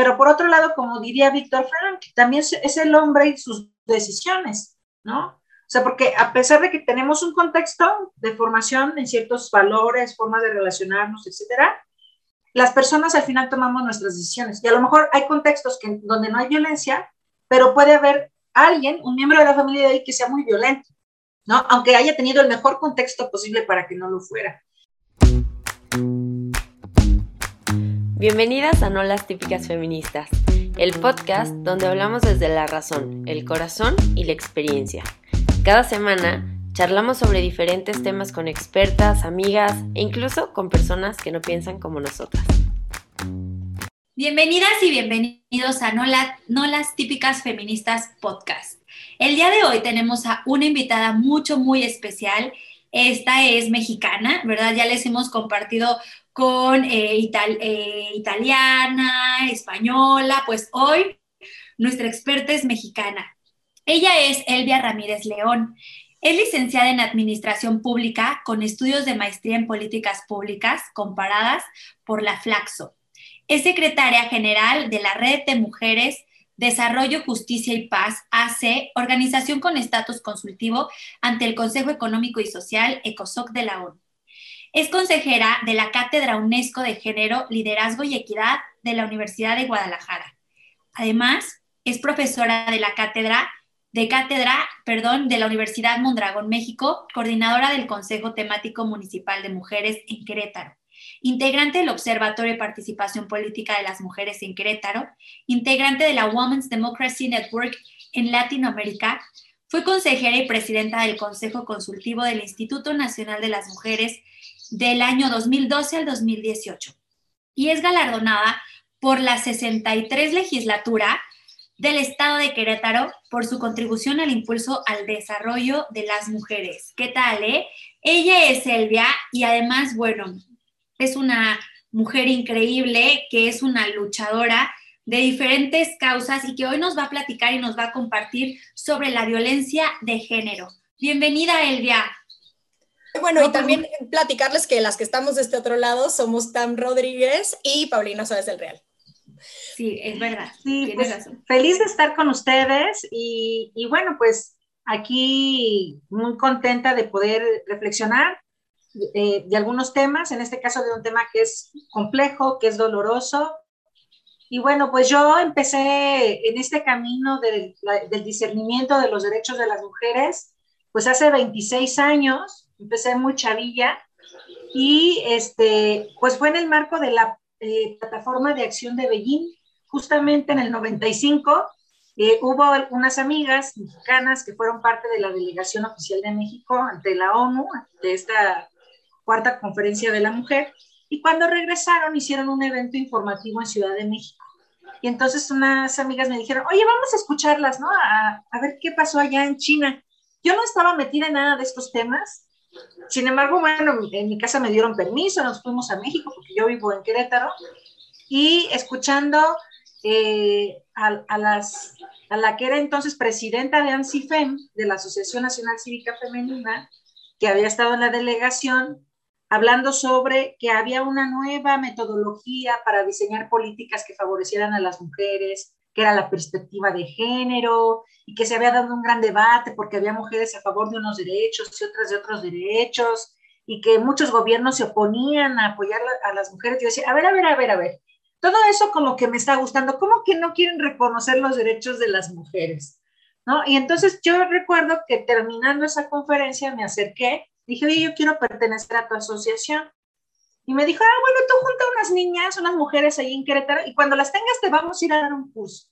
Pero por otro lado, como diría Víctor Frank, también es el hombre y sus decisiones, ¿no? O sea, porque a pesar de que tenemos un contexto de formación en ciertos valores, formas de relacionarnos, etcétera, las personas al final tomamos nuestras decisiones. Y a lo mejor hay contextos que, donde no hay violencia, pero puede haber alguien, un miembro de la familia de ahí, que sea muy violento, ¿no? Aunque haya tenido el mejor contexto posible para que no lo fuera. Bienvenidas a No las típicas feministas, el podcast donde hablamos desde la razón, el corazón y la experiencia. Cada semana charlamos sobre diferentes temas con expertas, amigas e incluso con personas que no piensan como nosotras. Bienvenidas y bienvenidos a No, no las típicas feministas podcast. El día de hoy tenemos a una invitada mucho, muy especial. Esta es mexicana, ¿verdad? Ya les hemos compartido con eh, eh, italiana, española, pues hoy nuestra experta es mexicana. Ella es Elvia Ramírez León. Es licenciada en Administración Pública con estudios de maestría en Políticas Públicas comparadas por la Flaxo. Es secretaria general de la Red de Mujeres Desarrollo, Justicia y Paz, AC, organización con estatus consultivo ante el Consejo Económico y Social, ECOSOC de la ONU. Es consejera de la Cátedra UNESCO de Género, Liderazgo y Equidad de la Universidad de Guadalajara. Además, es profesora de la cátedra de cátedra, perdón, de la Universidad Mondragón México, coordinadora del Consejo Temático Municipal de Mujeres en Querétaro, integrante del Observatorio de Participación Política de las Mujeres en Querétaro, integrante de la Women's Democracy Network en Latinoamérica, fue consejera y presidenta del Consejo Consultivo del Instituto Nacional de las Mujeres del año 2012 al 2018 y es galardonada por la 63 legislatura del Estado de Querétaro por su contribución al impulso al desarrollo de las mujeres. ¿Qué tal, eh? Ella es Elvia y además, bueno, es una mujer increíble que es una luchadora de diferentes causas y que hoy nos va a platicar y nos va a compartir sobre la violencia de género. Bienvenida, Elvia. Bueno, y también platicarles que las que estamos de este otro lado somos Tam Rodríguez y Paulina Suárez del Real. Sí, es verdad. Sí, pues, feliz de estar con ustedes y, bueno, pues aquí muy contenta de poder reflexionar eh, de algunos temas, en este caso de un tema que es complejo, que es doloroso. Y bueno, pues yo empecé en este camino del discernimiento de los derechos de las mujeres, pues hace 26 años, empecé muy chavilla y este, pues fue en el marco de la eh, plataforma de acción de Beijing, justamente en el 95, eh, hubo unas amigas mexicanas que fueron parte de la delegación oficial de México ante la ONU, de esta cuarta conferencia de la mujer, y cuando regresaron hicieron un evento informativo en Ciudad de México. Y entonces unas amigas me dijeron, oye, vamos a escucharlas, ¿no? A, a ver qué pasó allá en China. Yo no estaba metida en nada de estos temas, sin embargo, bueno, en mi casa me dieron permiso, nos fuimos a México porque yo vivo en Querétaro y escuchando eh, a, a la que era entonces presidenta de ANSIFEM, de la Asociación Nacional Cívica Femenina, que había estado en la delegación, hablando sobre que había una nueva metodología para diseñar políticas que favorecieran a las mujeres, que era la perspectiva de género y que se había dado un gran debate porque había mujeres a favor de unos derechos y otras de otros derechos y que muchos gobiernos se oponían a apoyar a las mujeres. Yo decía, a ver, a ver, a ver, a ver, todo eso como que me está gustando, ¿cómo que no quieren reconocer los derechos de las mujeres? ¿No? Y entonces yo recuerdo que terminando esa conferencia me acerqué, dije, oye, yo quiero pertenecer a tu asociación. Y me dijo, ah, bueno, tú junta unas niñas, unas mujeres ahí en Querétaro, y cuando las tengas te vamos a ir a dar un curso.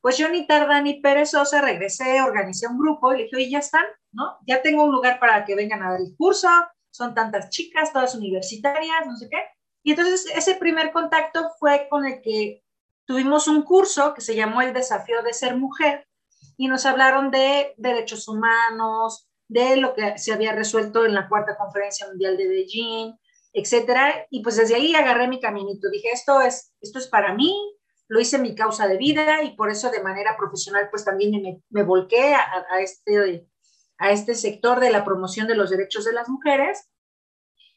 Pues yo ni tarda ni perezosa regresé, organicé un grupo y le dije, oye, ya están, ¿no? Ya tengo un lugar para que vengan a dar el curso, son tantas chicas, todas universitarias, no sé qué. Y entonces ese primer contacto fue con el que tuvimos un curso que se llamó El desafío de ser mujer y nos hablaron de derechos humanos, de lo que se había resuelto en la cuarta conferencia mundial de Beijing, etcétera. Y pues desde ahí agarré mi caminito. Dije, esto es, esto es para mí, lo hice mi causa de vida y por eso de manera profesional pues también me, me volqué a, a, este, a este sector de la promoción de los derechos de las mujeres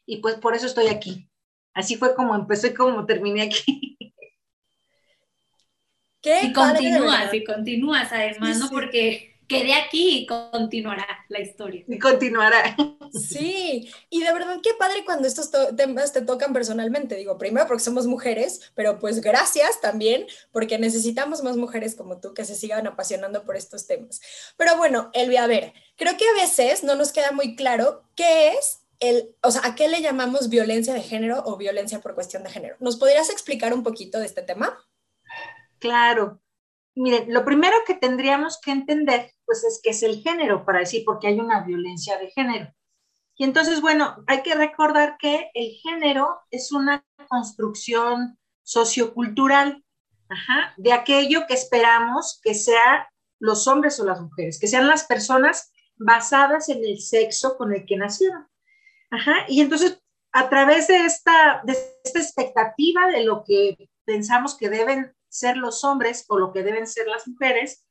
y pues por eso estoy aquí. Así fue como empecé y como terminé aquí. Qué y continúas, y continúas además, ¿no? Porque quedé aquí y continuará la historia. Y continuará. Sí, y de verdad qué padre cuando estos temas te tocan personalmente. Digo, primero porque somos mujeres, pero pues gracias también porque necesitamos más mujeres como tú que se sigan apasionando por estos temas. Pero bueno, Elvia, a ver, creo que a veces no nos queda muy claro qué es el, o sea, ¿a qué le llamamos violencia de género o violencia por cuestión de género? ¿Nos podrías explicar un poquito de este tema? Claro. Miren, lo primero que tendríamos que entender, pues es que es el género, para decir, porque hay una violencia de género. Y entonces, bueno, hay que recordar que el género es una construcción sociocultural, de aquello que esperamos que sea los hombres o las mujeres, que sean las personas basadas en el sexo con el que nacieron. Ajá, y entonces, a través de esta, de esta expectativa de lo que pensamos que deben ser los hombres o lo que deben ser las mujeres,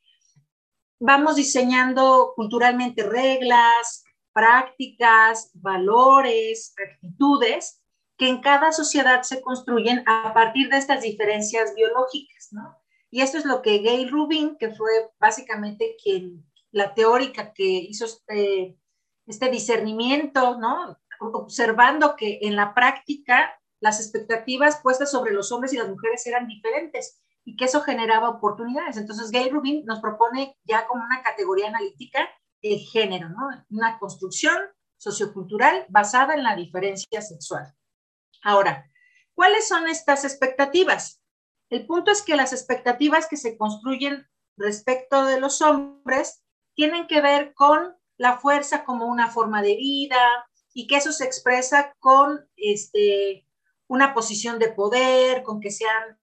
vamos diseñando culturalmente reglas, prácticas, valores, actitudes que en cada sociedad se construyen a partir de estas diferencias biológicas, ¿no? Y esto es lo que Gail Rubin, que fue básicamente quien, la teórica que hizo este, este discernimiento, ¿no? observando que en la práctica las expectativas puestas sobre los hombres y las mujeres eran diferentes y que eso generaba oportunidades. Entonces, Gail Rubin nos propone ya como una categoría analítica el género, ¿no? Una construcción sociocultural basada en la diferencia sexual. Ahora, ¿cuáles son estas expectativas? El punto es que las expectativas que se construyen respecto de los hombres tienen que ver con la fuerza como una forma de vida, y que eso se expresa con este, una posición de poder, con que sean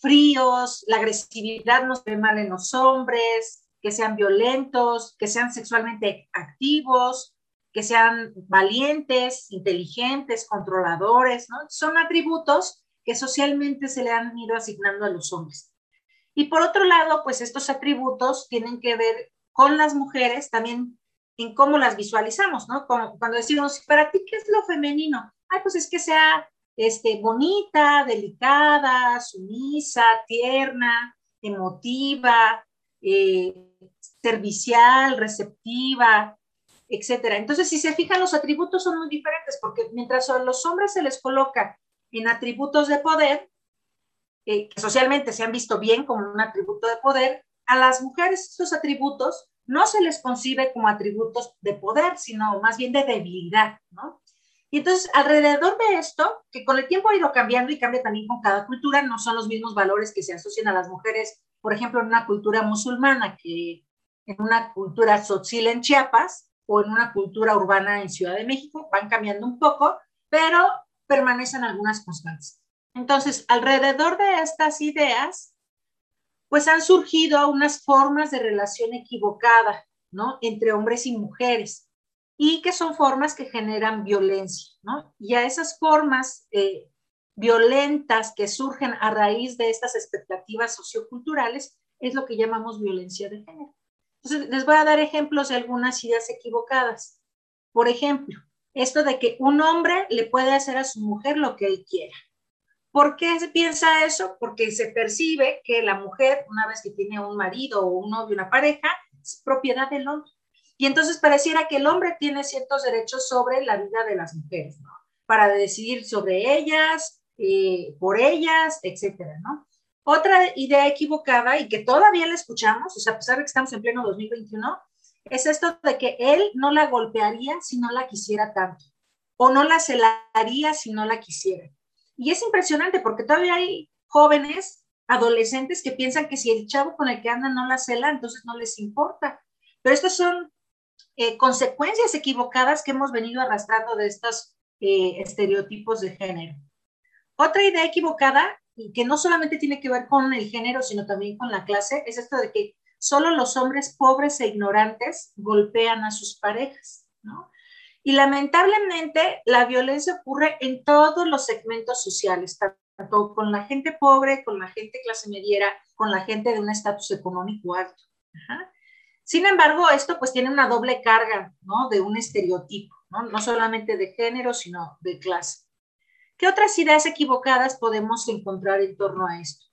fríos, la agresividad no se ve mal en los hombres, que sean violentos, que sean sexualmente activos, que sean valientes, inteligentes, controladores, ¿no? Son atributos que socialmente se le han ido asignando a los hombres. Y por otro lado, pues estos atributos tienen que ver con las mujeres también en cómo las visualizamos, ¿no? Cuando, decimos, ¿para ti qué es lo femenino? Ay, pues es que sea este, bonita, delicada, sumisa, tierna, emotiva, eh, servicial, receptiva, etcétera. Entonces, si se fijan, los atributos son muy diferentes porque mientras a los hombres se les coloca en atributos de poder, eh, que socialmente se han visto bien como un atributo de poder, a las mujeres esos atributos no se les concibe como atributos de poder, sino más bien de debilidad, ¿no? Y entonces, alrededor de esto, que con el tiempo ha ido cambiando y cambia también con cada cultura, no son los mismos valores que se asocian a las mujeres, por ejemplo, en una cultura musulmana que en una cultura tzotzil en Chiapas o en una cultura urbana en Ciudad de México, van cambiando un poco, pero permanecen algunas constantes. Entonces, alrededor de estas ideas, pues han surgido unas formas de relación equivocada, ¿no? Entre hombres y mujeres, y que son formas que generan violencia, ¿no? Y a esas formas eh, violentas que surgen a raíz de estas expectativas socioculturales es lo que llamamos violencia de género. Entonces, les voy a dar ejemplos de algunas ideas equivocadas. Por ejemplo, esto de que un hombre le puede hacer a su mujer lo que él quiera. ¿Por qué se piensa eso? Porque se percibe que la mujer, una vez que tiene un marido o un novio, una pareja, es propiedad del hombre. Y entonces pareciera que el hombre tiene ciertos derechos sobre la vida de las mujeres, ¿no? Para decidir sobre ellas, eh, por ellas, etcétera, ¿no? Otra idea equivocada y que todavía la escuchamos, o sea, a pesar de que estamos en pleno 2021, es esto de que él no la golpearía si no la quisiera tanto, o no la celaría si no la quisiera. Y es impresionante porque todavía hay jóvenes, adolescentes que piensan que si el chavo con el que andan no la cela, entonces no les importa. Pero estas son eh, consecuencias equivocadas que hemos venido arrastrando de estos eh, estereotipos de género. Otra idea equivocada, y que no solamente tiene que ver con el género, sino también con la clase, es esto de que solo los hombres pobres e ignorantes golpean a sus parejas. Y lamentablemente la violencia ocurre en todos los segmentos sociales, tanto con la gente pobre, con la gente clase mediera, con la gente de un estatus económico alto. Sin embargo, esto pues tiene una doble carga, ¿no? De un estereotipo, ¿no? No solamente de género, sino de clase. ¿Qué otras ideas equivocadas podemos encontrar en torno a esto?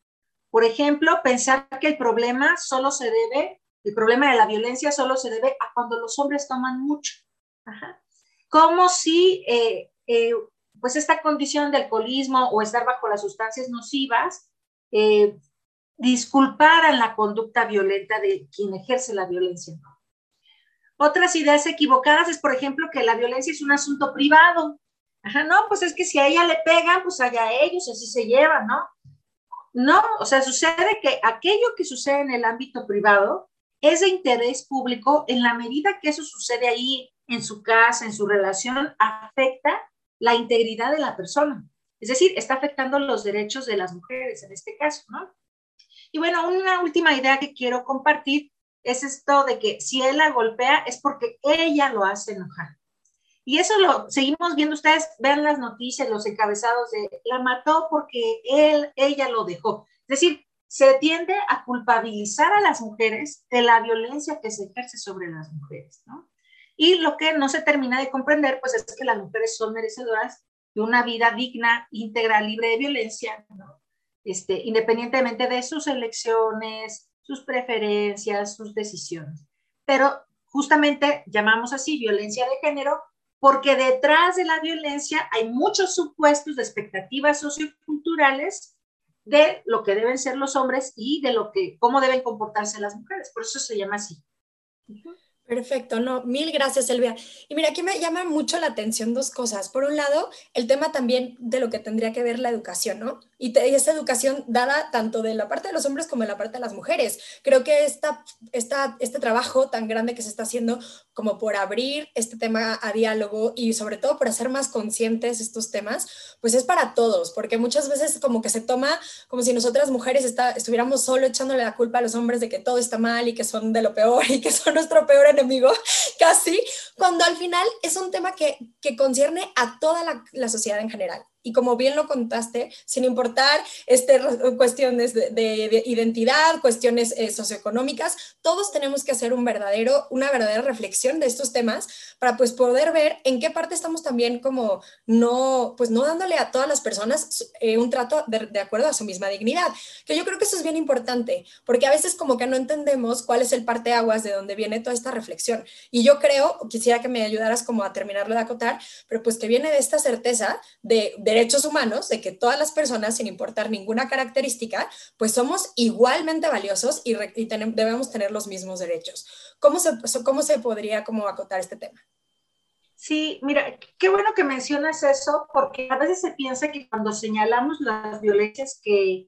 Por ejemplo, pensar que el problema solo se debe, el problema de la violencia solo se debe a cuando los hombres toman mucho. Como si, eh, eh, pues, esta condición de alcoholismo o estar bajo las sustancias nocivas eh, disculparan la conducta violenta de quien ejerce la violencia. Otras ideas equivocadas es, por ejemplo, que la violencia es un asunto privado. Ajá, no, pues es que si a ella le pegan, pues allá ellos, así se llevan, ¿no? No, o sea, sucede que aquello que sucede en el ámbito privado es de interés público en la medida que eso sucede ahí en su casa, en su relación, afecta la integridad de la persona. Es decir, está afectando los derechos de las mujeres en este caso, ¿no? Y bueno, una última idea que quiero compartir es esto de que si él la golpea es porque ella lo hace enojar. Y eso lo seguimos viendo, ustedes vean las noticias, los encabezados de la mató porque él, ella lo dejó. Es decir, se tiende a culpabilizar a las mujeres de la violencia que se ejerce sobre las mujeres, ¿no? Y lo que no se termina de comprender, pues es que las mujeres son merecedoras de una vida digna, íntegra, libre de violencia, ¿no? Este, independientemente de sus elecciones, sus preferencias, sus decisiones. Pero justamente llamamos así violencia de género porque detrás de la violencia hay muchos supuestos de expectativas socioculturales de lo que deben ser los hombres y de lo que cómo deben comportarse las mujeres. Por eso se llama así. Perfecto, no, mil gracias, Elvia. Y mira, aquí me llama mucho la atención dos cosas. Por un lado, el tema también de lo que tendría que ver la educación, ¿no? Y, esta educación dada tanto de la parte de los hombres como de la parte de las mujeres. Creo que esta, esta, este trabajo tan grande que se está haciendo como por abrir este tema a diálogo y sobre todo por hacer más conscientes estos temas, pues es para todos, porque muchas veces como que se toma como si nosotras mujeres está, estuviéramos solo echándole la culpa a los hombres de que todo está mal y que son de lo peor y que son nuestro peor enemigo, casi, cuando al final es un tema que, que concierne a toda la sociedad en general y como bien lo contaste, sin importar este, cuestiones de, identidad, cuestiones eh, socioeconómicas, todos tenemos que hacer un verdadero, una verdadera reflexión de estos temas para pues poder ver en qué parte estamos también como no, pues no dándole a todas las personas eh, un trato de, de, acuerdo a su misma dignidad, que yo creo que eso es bien importante, porque a veces como que no entendemos cuál es el parte aguas de donde viene toda esta reflexión. Y yo creo, quisiera que me ayudaras como a terminarlo de acotar, pero pues que viene de esta certeza de, de derechos humanos, de que todas las personas, sin importar ninguna característica, pues somos igualmente valiosos y, debemos tener los mismos derechos. ¿Cómo se, cómo se podría como acotar este tema? Sí, mira, qué bueno que mencionas eso, porque a veces se piensa que cuando señalamos las violencias que,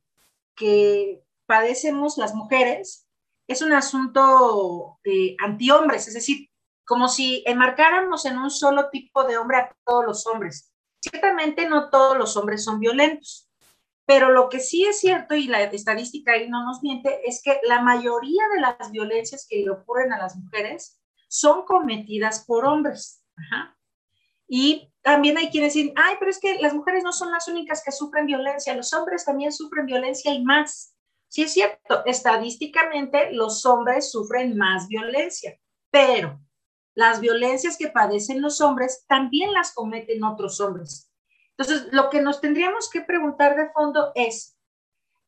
que padecemos las mujeres, es un asunto eh, anti-hombres, es decir, como si enmarcáramos en un solo tipo de hombre a todos los hombres. Ciertamente no todos los hombres son violentos, pero lo que sí es cierto, y la estadística ahí no nos miente, es que la mayoría de las violencias que le ocurren a las mujeres son cometidas por hombres. Y también hay quienes dicen, ay, pero es que las mujeres no son las únicas que sufren violencia, los hombres también sufren violencia y más. Sí es cierto, estadísticamente los hombres sufren más violencia, pero las violencias que padecen los hombres también las cometen otros hombres. Entonces, lo que nos tendríamos que preguntar de fondo es,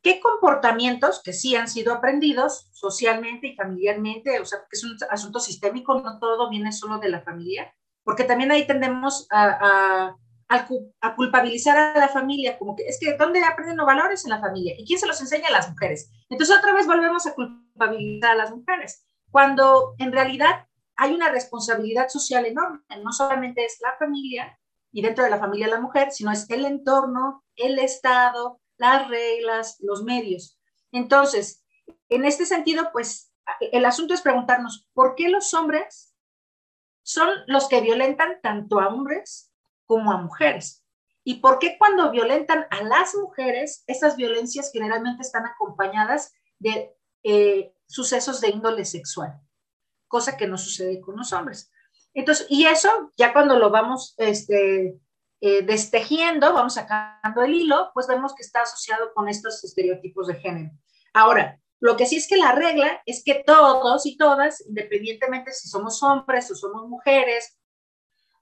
¿qué comportamientos que sí han sido aprendidos socialmente y familiarmente, o sea, que es un asunto sistémico, no todo viene solo de la familia, porque también ahí tendemos a, a, culpabilizar a la familia, como que es que ¿dónde aprenden los valores en la familia? ¿Y quién se los enseña a las mujeres? Entonces otra vez volvemos a culpabilizar a las mujeres, cuando en realidad hay una responsabilidad social enorme. No solamente es la familia y dentro de la familia la mujer, sino es el entorno, el Estado, las reglas, los medios. Entonces, en este sentido, pues el asunto es preguntarnos, ¿por qué los hombres son los que violentan tanto a hombres como a mujeres? ¿Y por qué cuando violentan a las mujeres, esas violencias generalmente están acompañadas de eh, sucesos de índole sexual? Cosa que no sucede con los hombres. Entonces, y eso ya cuando lo vamos este, eh, destejiendo, vamos sacando el hilo, pues vemos que está asociado con estos estereotipos de género. Ahora, lo que sí es que la regla es que todos y todas, independientemente si somos hombres o somos mujeres,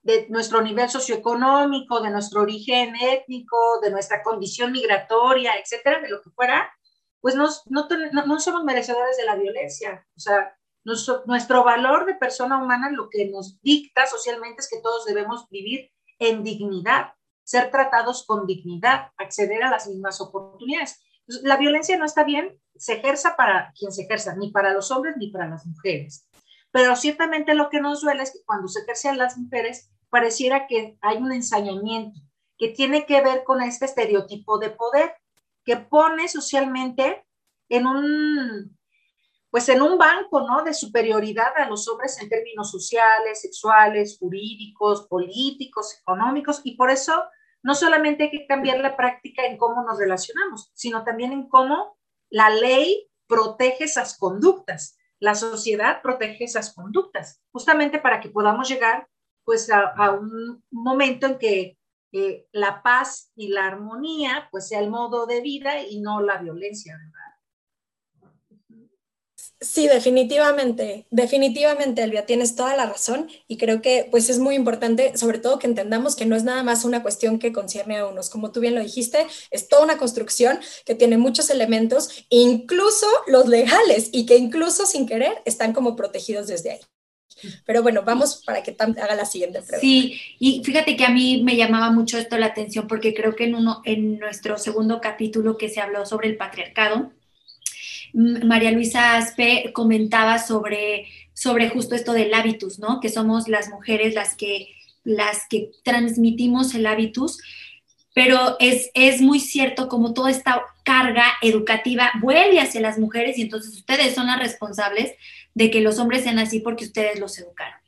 de nuestro nivel socioeconómico, de nuestro origen étnico, de nuestra condición migratoria, etcétera, de lo que fuera, pues no, no, somos merecedores de la violencia. O sea, nuestro, valor de persona humana lo que nos dicta socialmente es que todos debemos vivir en dignidad, ser tratados con dignidad, acceder a las mismas oportunidades. la violencia no está bien, se ejerza para quien se ejerza, ni para los hombres ni para las mujeres. Pero ciertamente lo que nos duele es que cuando se ejerce las mujeres, pareciera que hay un ensañamiento que tiene que ver con este estereotipo de poder que pone socialmente en un, pues en un banco, ¿no? De superioridad a los hombres en términos sociales, sexuales, jurídicos, políticos, económicos, y por eso no solamente hay que cambiar la práctica en cómo nos relacionamos, sino también en cómo la ley protege esas conductas, la sociedad protege esas conductas, justamente para que podamos llegar pues a, un momento en que eh, la paz y la armonía pues sea el modo de vida y no la violencia, Sí, definitivamente, definitivamente, Elvia, tienes toda la razón y creo que pues es muy importante, sobre todo que entendamos que no es nada más una cuestión que concierne a unos, como tú bien lo dijiste, es toda una construcción que tiene muchos elementos, incluso los legales y que incluso sin querer están como protegidos desde ahí. Pero bueno, vamos para que haga la siguiente pregunta. Sí, y fíjate que a mí me llamaba mucho esto la atención porque creo que en, uno, en nuestro segundo capítulo que se habló sobre el patriarcado, María Luisa Aspe comentaba sobre, sobre justo esto del hábitus, ¿no? Que somos las mujeres las que, las que transmitimos el hábitus, pero es, es muy cierto como toda esta carga educativa vuelve hacia las mujeres y entonces ustedes son las responsables de que los hombres sean así porque ustedes los educaron.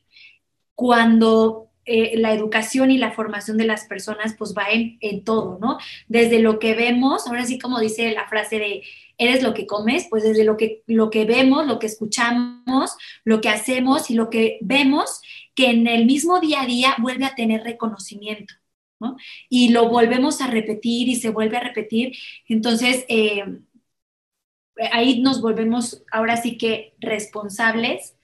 Cuando eh, la educación y la formación de las personas pues va en, en, todo, ¿no? Desde lo que vemos, ahora sí como dice la frase de eres lo que comes, pues desde lo que, lo que vemos, lo que escuchamos, lo que hacemos y lo que vemos, que en el mismo día a día vuelve a tener reconocimiento. ¿no? Y lo volvemos a repetir y se vuelve a repetir. Entonces, eh, ahí nos volvemos ahora sí que responsables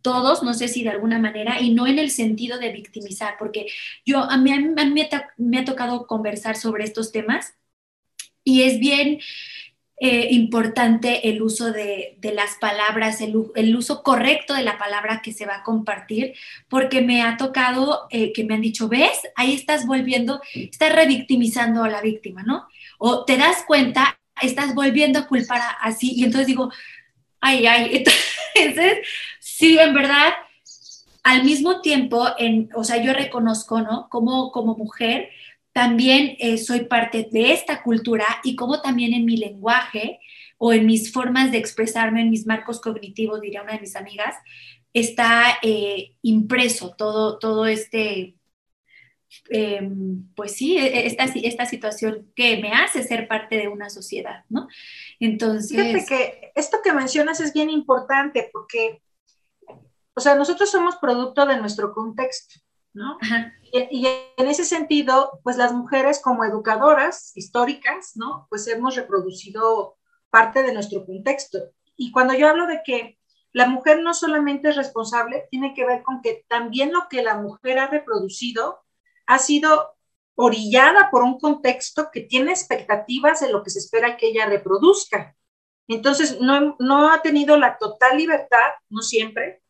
todos, no sé si de alguna manera, y no en el sentido de victimizar, porque yo, a mí, a mí me, me, ha tocado conversar sobre estos temas y es bien, eh, importante el uso de, las palabras, el, uso correcto de la palabra que se va a compartir, porque me ha tocado eh, que me han dicho, ves, ahí estás volviendo, estás revictimizando a la víctima, ¿no? O te das cuenta, estás volviendo a culpar así, y entonces digo, ay, ay, entonces, sí, en verdad, al mismo tiempo, en, o sea, yo reconozco, ¿no? Como, como mujer, también eh, soy parte de esta cultura y como también en mi lenguaje o en mis formas de expresarme, en mis marcos cognitivos, diría una de mis amigas, está eh, impreso todo, todo este, em, pues sí, e, e, esta, esta situación que me hace ser parte de una sociedad, ¿no? Entonces... Fíjate que esto que mencionas es bien importante porque, o sea, nosotros somos producto de nuestro contexto, ¿no? Ajá. Y, en ese sentido, pues las mujeres como educadoras históricas, ¿no? Pues hemos reproducido parte de nuestro contexto. Y cuando yo hablo de que la mujer no solamente es responsable, tiene que ver con que también lo que la mujer ha reproducido ha sido orillada por un contexto que tiene expectativas de lo que se espera que ella reproduzca. Entonces, no, no ha tenido la total libertad, no siempre.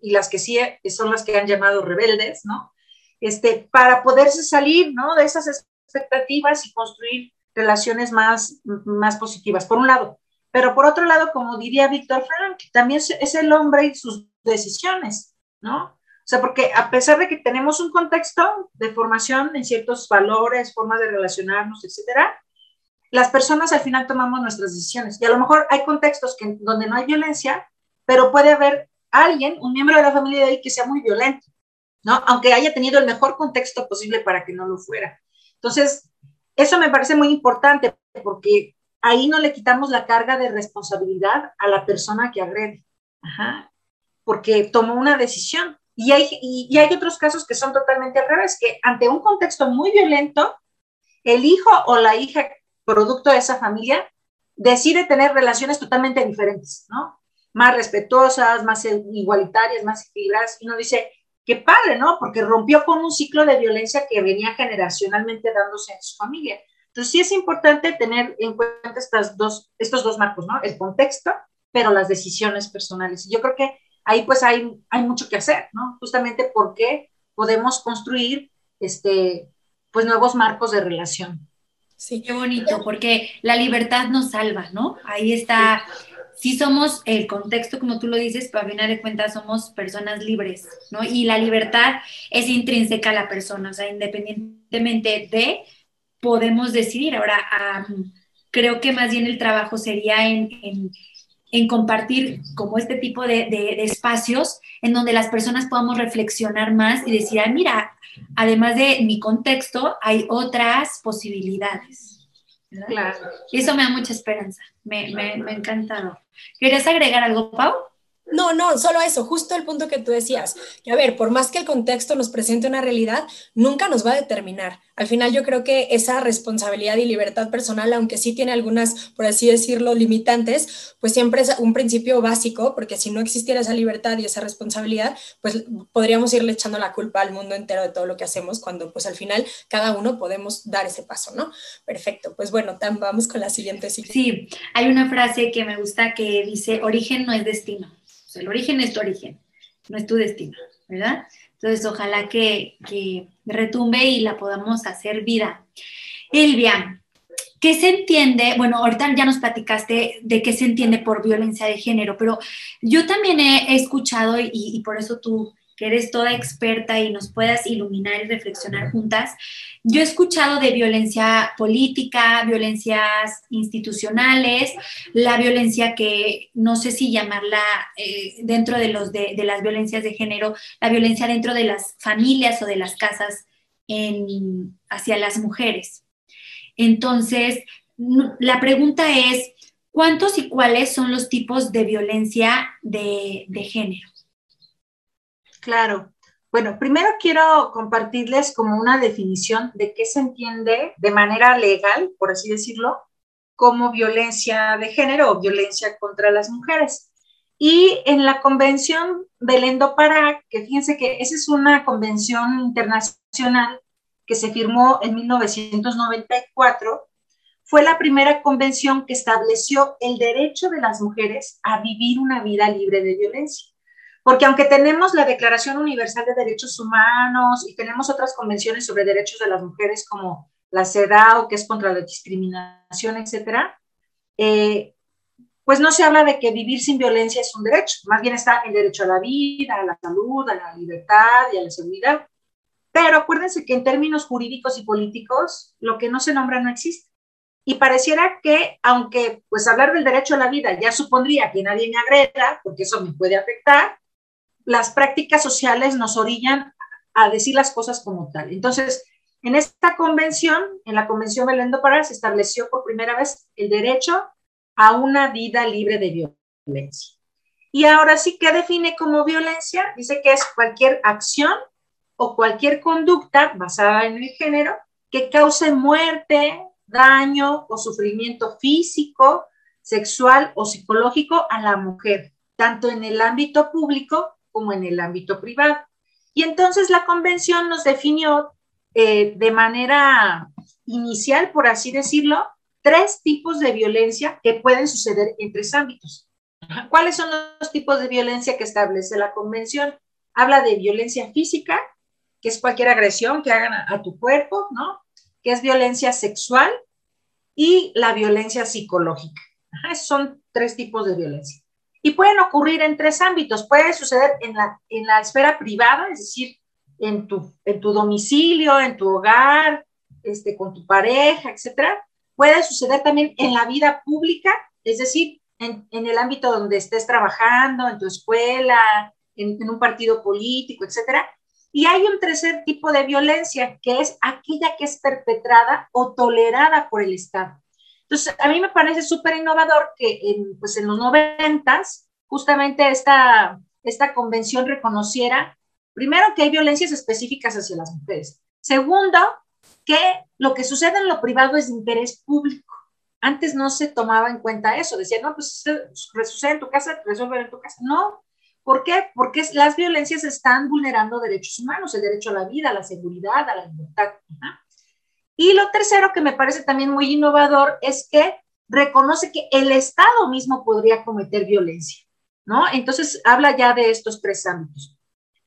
Y las que sí son las que han llamado rebeldes, ¿no? este, para poderse salir ¿no? de esas expectativas y construir relaciones más, más positivas, por un lado. Pero por otro lado, como diría Víctor Frank, también es el hombre y sus decisiones, ¿no? O sea, porque a pesar de que tenemos un contexto de formación en ciertos valores, formas de relacionarnos, etcétera, las personas al final tomamos nuestras decisiones. Y a lo mejor hay contextos que, donde no hay violencia, pero puede haber alguien, un miembro de la familia de ahí, que sea muy violento. ¿no? Aunque haya tenido el mejor contexto posible para que no lo fuera. Entonces, eso me parece muy importante porque ahí no le quitamos la carga de responsabilidad a la persona que agrede, porque tomó una decisión. Y hay, y, hay otros casos que son totalmente al revés, que ante un contexto muy violento, el hijo o la hija producto de esa familia decide tener relaciones totalmente diferentes, ¿no? Más respetuosas, más igualitarias, más equilibradas. Y uno dice, qué padre, ¿no? Porque rompió con un ciclo de violencia que venía generacionalmente dándose en su familia. Entonces sí es importante tener en cuenta estas dos, estos dos marcos, ¿no? El contexto, pero las decisiones personales. Y yo creo que ahí pues hay, hay mucho que hacer, ¿no? Justamente porque podemos construir este, pues nuevos marcos de relación. Sí, qué bonito, porque la libertad nos salva, ¿no? Ahí está, sí somos el contexto, como tú lo dices, pero a final de cuentas somos personas libres, ¿no? Y la libertad es intrínseca a la persona, o sea, independientemente de, podemos decidir. Ahora, creo que más bien el trabajo sería en, en, compartir como este tipo de, de, espacios en donde las personas podamos reflexionar más y decir, ah, mira, además de mi contexto, hay otras posibilidades. Claro. Y eso me da mucha esperanza, me, me, me ha encantado. ¿Quieres agregar algo, Pau? No, no, solo eso, justo el punto que tú decías. Que a ver, por más que el contexto nos presente una realidad, nunca nos va a determinar. Al final yo creo que esa responsabilidad y libertad personal, aunque sí tiene algunas, por así decirlo, limitantes, pues siempre es un principio básico, porque si no existiera esa libertad y esa responsabilidad, pues podríamos irle echando la culpa al mundo entero de todo lo que hacemos, cuando pues al final cada uno podemos dar ese paso, ¿no? Perfecto, pues bueno, vamos con la siguiente. Sí, hay una frase que me gusta que dice, origen no es destino el origen es tu origen, no es tu destino, ¿verdad? Entonces, ojalá que, retumbe y la podamos hacer vida. Elvia, ¿qué se entiende? Bueno, ahorita ya nos platicaste de qué se entiende por violencia de género, pero yo también he, escuchado y, por eso tú que eres toda experta y nos puedas iluminar y reflexionar juntas. Yo he escuchado de violencia política, violencias institucionales, la violencia que no sé si llamarla eh, dentro de, los de, las violencias de género, la violencia dentro de las familias o de las casas en, hacia las mujeres. Entonces, la pregunta es, ¿cuántos y cuáles son los tipos de violencia de género? Claro. Bueno, primero quiero compartirles como una definición de qué se entiende de manera legal, por así decirlo, como violencia de género o violencia contra las mujeres. Y en la Convención Belén do Pará, que fíjense que esa es una convención internacional que se firmó en 1994, fue la primera convención que estableció el derecho de las mujeres a vivir una vida libre de violencia. Porque aunque tenemos la Declaración Universal de Derechos Humanos y tenemos otras convenciones sobre derechos de las mujeres como la CEDAW, que es contra la discriminación, etcétera, eh, pues no se habla de que vivir sin violencia es un derecho, más bien está el derecho a la vida, a la salud, a la libertad y a la seguridad. Pero acuérdense que en términos jurídicos y políticos, lo que no se nombra no existe. Y pareciera que, aunque pues hablar del derecho a la vida ya supondría que nadie me agreda, porque eso me puede afectar, las prácticas sociales nos orillan a decir las cosas como tal. Entonces, en esta convención, en la Convención Belén do Pará, se estableció por primera vez el derecho a una vida libre de violencia. Y ahora sí, ¿qué define como violencia? Dice que es cualquier acción o cualquier conducta basada en el género que cause muerte, daño o sufrimiento físico, sexual o psicológico a la mujer, tanto en el ámbito público como en el ámbito privado. Y entonces la convención nos definió eh, de manera inicial, por así decirlo, tres tipos de violencia que pueden suceder en tres ámbitos. ¿Cuáles son los tipos de violencia que establece la convención? Habla de violencia física, que es cualquier agresión que hagan a, tu cuerpo, ¿no? Que es violencia sexual y la violencia psicológica. esos son tres tipos de violencia y pueden ocurrir en tres ámbitos. Puede suceder en la, en la esfera privada, es decir, en tu, en tu domicilio, en tu hogar, este, con tu pareja, etcétera. Puede suceder también en la vida pública, es decir, en, en el ámbito donde estés trabajando, en tu escuela, en, en un partido político, etcétera. Y hay un tercer tipo de violencia, que es aquella que es perpetrada o tolerada por el Estado. Entonces, a mí me parece súper innovador que en, pues en los noventas, justamente esta, esta convención reconociera, primero, que hay violencias específicas hacia las mujeres. Segundo, que lo que sucede en lo privado es interés público. Antes no se tomaba en cuenta eso. Decían, no, pues sucede en tu casa, resuelve en tu casa. No. ¿Por qué? Porque las violencias están vulnerando derechos humanos, el derecho a la vida, a la seguridad, a la libertad. Y lo tercero que me parece también muy innovador es que reconoce que el Estado mismo podría cometer violencia, ¿no? Entonces habla ya de estos tres ámbitos.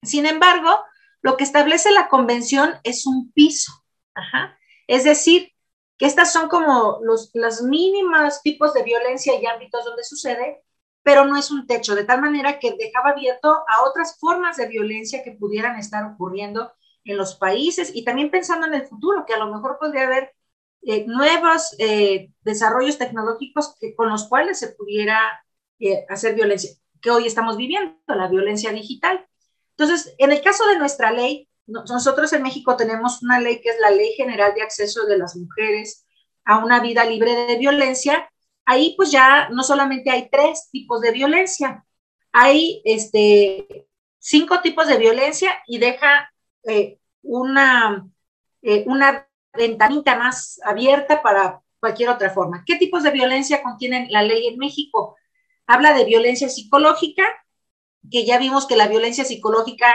Sin embargo, lo que establece la convención es un piso, Ajá. es decir, que estas son como los los mínimos tipos de violencia y ámbitos donde sucede, pero no es un techo, de tal manera que dejaba abierto a otras formas de violencia que pudieran estar ocurriendo en los países y también pensando en el futuro, que a lo mejor podría haber eh, nuevos eh, desarrollos tecnológicos que, con los cuales se pudiera eh, hacer violencia, que hoy estamos viviendo, la violencia digital. Entonces, en el caso de nuestra ley, nosotros en México tenemos una ley que es la Ley General de Acceso de las Mujeres a una vida libre de violencia. Ahí pues ya no solamente hay tres tipos de violencia, hay este, cinco tipos de violencia y deja eh, una, eh, una ventanita más abierta para cualquier otra forma. ¿Qué tipos de violencia contiene la ley en México? Habla de violencia psicológica, que ya vimos que la violencia psicológica,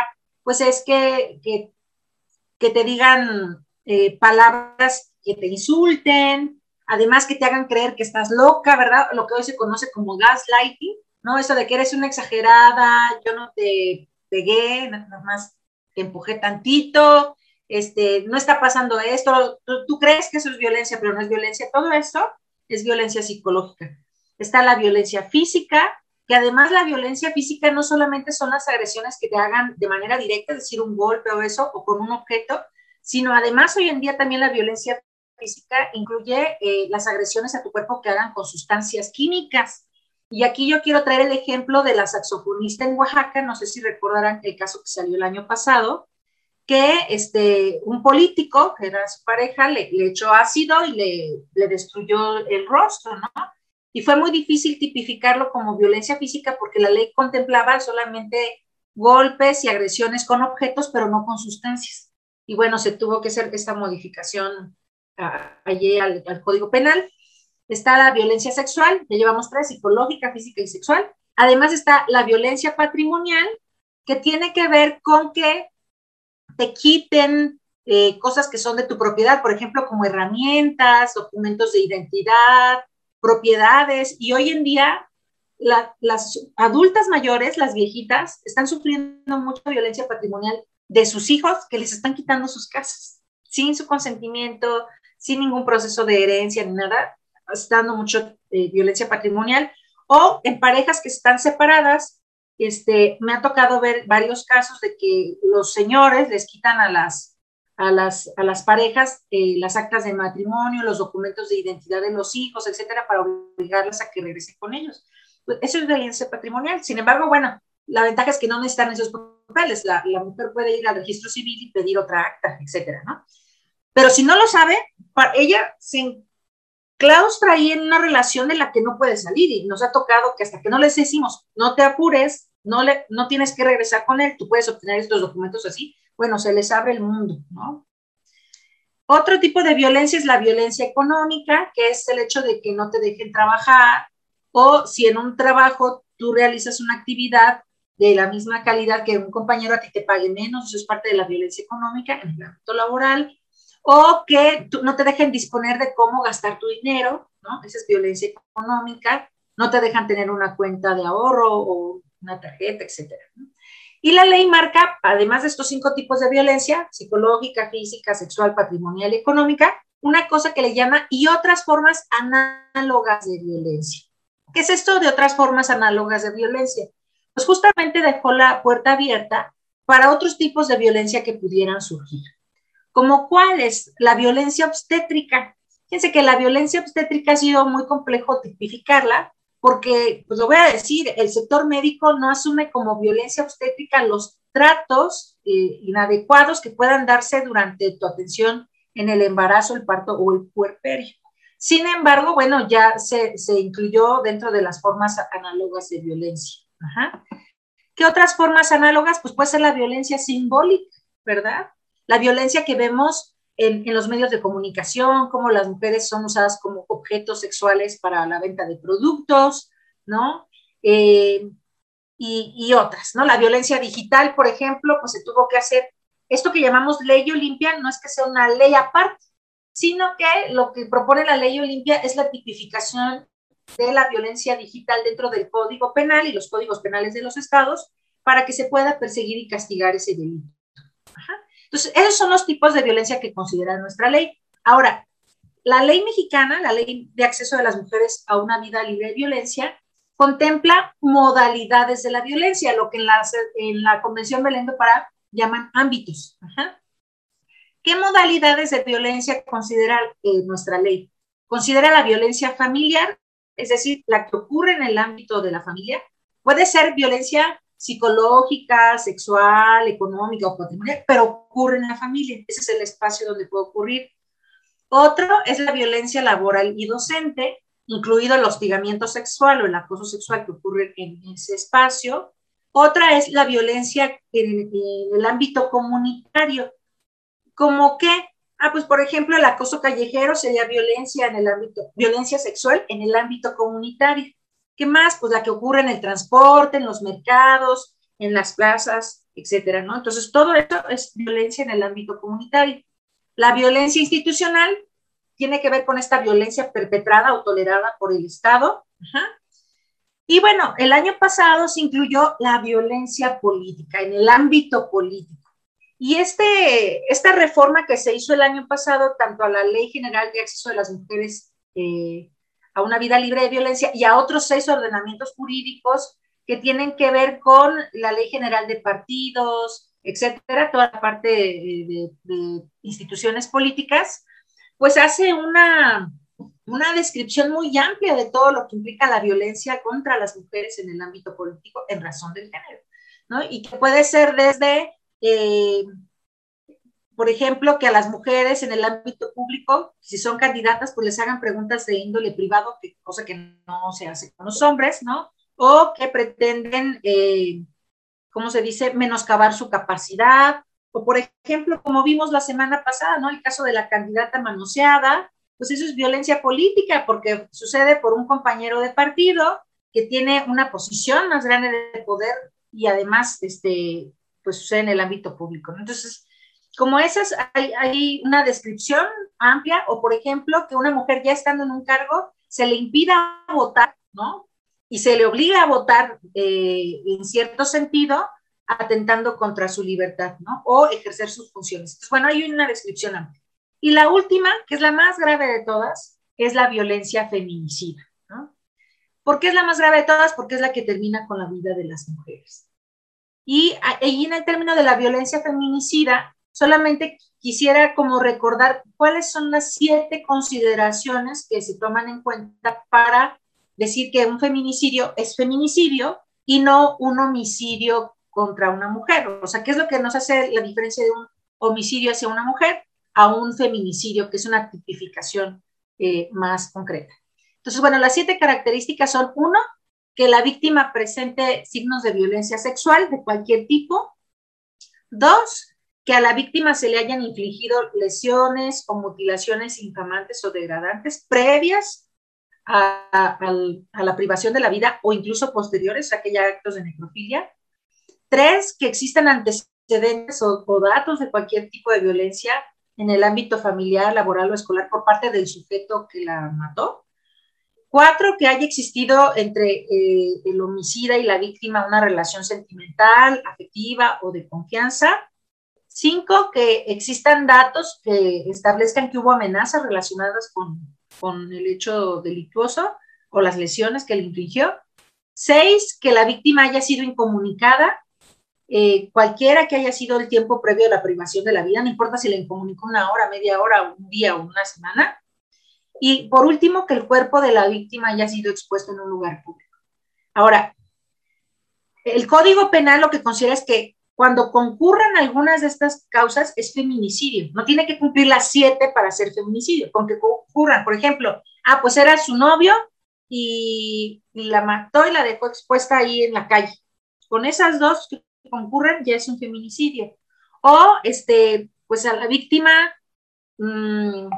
pues es que, que, te digan eh, palabras que te insulten, además que te hagan creer que estás loca, ¿verdad? Lo que hoy se conoce como gaslighting, ¿no? Eso de que eres una exagerada, yo no te pegué, nada más te empujé tantito, este, no está pasando esto, tú, tú, crees que eso es violencia, pero no es violencia, todo esto es violencia psicológica. Está la violencia física, que además la violencia física no solamente son las agresiones que te hagan de manera directa, es decir, un golpe o eso, o con un objeto, sino además hoy en día también la violencia física incluye eh, las agresiones a tu cuerpo que hagan con sustancias químicas. Y aquí yo quiero traer el ejemplo de la saxofonista en Oaxaca, no sé si recordarán el caso que salió el año pasado, que este, un político, que era su pareja, le, le echó ácido y le, le destruyó el rostro, ¿no? y fue muy difícil tipificarlo como violencia física porque la ley contemplaba solamente golpes y agresiones con objetos, pero no con sustancias. Y bueno, se tuvo que hacer esta modificación allí al, Código Penal. Está la violencia sexual, ya llevamos tres, psicológica, física y sexual. Además está la violencia patrimonial, que tiene que ver con que te quiten eh, cosas que son de tu propiedad, por ejemplo, como herramientas, documentos de identidad, propiedades y hoy en día las adultas mayores, las viejitas, están sufriendo mucha violencia patrimonial de sus hijos que les están quitando sus casas sin su consentimiento, sin ningún proceso de herencia ni nada, dando mucha eh, violencia patrimonial o en parejas que están separadas. Este, me ha tocado ver varios casos de que los señores les quitan a las a las, a las parejas eh, las actas de matrimonio, los documentos de identidad de los hijos, etcétera, para obligarlas a que regresen con ellos. Pues eso es violencia patrimonial. Sin embargo, bueno, la ventaja es que no necesitan esos papeles. La, la mujer puede ir al registro civil y pedir otra acta, etcétera, ¿no? Pero si no lo sabe, ella se claustra ahí en una relación de la que no puede salir y nos ha tocado que hasta que no les decimos, no te apures, no, le, no tienes que regresar con él, tú puedes obtener estos documentos así, bueno, se les abre el mundo, ¿no? Otro tipo de violencia es la violencia económica, que es el hecho de que no te dejen trabajar o si en un trabajo tú realizas una actividad de la misma calidad que un compañero a ti te pague menos, eso es parte de la violencia económica en el ámbito laboral, o que no te dejen disponer de cómo gastar tu dinero, ¿no? Esa es violencia económica, no te dejan tener una cuenta de ahorro o una tarjeta, etcétera. ¿no? Y la ley marca, además de estos cinco tipos de violencia, psicológica, física, sexual, patrimonial y económica, una cosa que le llama y otras formas análogas de violencia. ¿Qué es esto de otras formas análogas de violencia? Pues justamente dejó la puerta abierta para otros tipos de violencia que pudieran surgir. ¿Como cuál es? La violencia obstétrica. Fíjense que la violencia obstétrica ha sido muy complejo tipificarla porque, pues lo voy a decir, el sector médico no asume como violencia obstétrica los tratos eh, inadecuados que puedan darse durante tu atención en el embarazo, el parto o el puerperio. Sin embargo, bueno, ya se, se incluyó dentro de las formas análogas de violencia. ¿Qué otras formas análogas? Pues puede ser la violencia simbólica, ¿verdad? La violencia que vemos en, los medios de comunicación, cómo las mujeres son usadas como objetos sexuales para la venta de productos, ¿no? Eh, y, otras, ¿no? La violencia digital, por ejemplo, pues se tuvo que hacer esto que llamamos ley Olimpia, no es que sea una ley aparte, sino que lo que propone la ley Olimpia es la tipificación de la violencia digital dentro del Código Penal y los códigos penales de los estados para que se pueda perseguir y castigar ese delito. Entonces, esos son los tipos de violencia que considera nuestra ley. Ahora, la ley mexicana, la ley de acceso de las mujeres a una vida libre de violencia, contempla modalidades de la violencia, lo que en la, en la Convención Belén do Pará llaman ámbitos. ¿Qué modalidades de violencia considera eh, nuestra ley? Considera la violencia familiar, es decir, la que ocurre en el ámbito de la familia. Puede ser violencia psicológica, sexual, económica o patrimonial, pero ocurre en la familia. Ese es el espacio donde puede ocurrir. Otro es la violencia laboral y docente, incluido el hostigamiento sexual o el acoso sexual que ocurre en ese espacio. Otra es la violencia en, el ámbito comunitario. ¿Como qué? Ah, pues por ejemplo, el acoso callejero sería violencia en el ámbito, violencia sexual en el ámbito comunitario. ¿Qué más? Pues la que ocurre en el transporte, en los mercados, en las plazas, etcétera, ¿no? Entonces, todo esto es violencia en el ámbito comunitario. La violencia institucional tiene que ver con esta violencia perpetrada o tolerada por el Estado. Y bueno, el año pasado se incluyó la violencia política, en el ámbito político. Y este, esta reforma que se hizo el año pasado, tanto a la Ley General de Acceso de las Mujeres eh, a una vida libre de violencia y a otros seis ordenamientos jurídicos que tienen que ver con la Ley General de Partidos, etcétera, toda la parte de, instituciones políticas, pues hace una, una descripción muy amplia de todo lo que implica la violencia contra las mujeres en el ámbito político en razón del género, ¿no? Y que puede ser desde, eh, por ejemplo, que a las mujeres en el ámbito público, si son candidatas, pues les hagan preguntas de índole privado, que, cosa que no se hace con los hombres, ¿no? O que pretenden... Eh, ¿cómo se dice?, menoscabar su capacidad. O, por ejemplo, como vimos la semana pasada, ¿no? El caso de la candidata manoseada, pues eso es violencia política porque sucede por un compañero de partido que tiene una posición más grande de poder y además, este, pues sucede en el ámbito público. Entonces, como esas, hay, una descripción amplia, o por ejemplo, que una mujer ya estando en un cargo se le impida votar, ¿no? y se le obliga a votar eh, en cierto sentido, atentando contra su libertad, ¿no? O ejercer sus funciones. Bueno, hay una descripción amplia. Y la última, que es la más grave de todas, es la violencia feminicida, ¿no? ¿Por qué es la más grave de todas? Porque es la que termina con la vida de las mujeres. Y ahí en el término de la violencia feminicida, solamente quisiera como recordar cuáles son las siete consideraciones que se toman en cuenta para decir que un feminicidio es feminicidio y no un homicidio contra una mujer. O sea, ¿qué es lo que nos hace la diferencia de un homicidio hacia una mujer a un feminicidio, que es una tipificación eh, más concreta? Entonces, bueno, las siete características son, uno, que la víctima presente signos de violencia sexual de cualquier tipo. Dos, que a la víctima se le hayan infligido lesiones o mutilaciones infamantes o degradantes previas a, la privación de la vida o incluso posteriores a aquellos actos de necrofilia. Tres, que existan antecedentes o, datos de cualquier tipo de violencia en el ámbito familiar, laboral o escolar por parte del sujeto que la mató. Cuatro, que haya existido entre eh, el homicida y la víctima una relación sentimental, afectiva o de confianza. Cinco, que existan datos que establezcan que hubo amenazas relacionadas con, con el hecho delictuoso o las lesiones que le infligió. Seis, que la víctima haya sido incomunicada, eh, cualquiera que haya sido el tiempo previo a la privación de la vida, no importa si le incomunicó una hora, media hora, un día o una semana. Y por último, que el cuerpo de la víctima haya sido expuesto en un lugar público. Ahora, el Código Penal lo que considera es que cuando concurran algunas de estas causas es feminicidio. No tiene que cumplir las siete para ser feminicidio. Con que concurran, por ejemplo, ah, pues era su novio y, la mató y la dejó expuesta ahí en la calle. Con esas dos que concurren ya es un feminicidio. O, este, pues a la víctima mmm,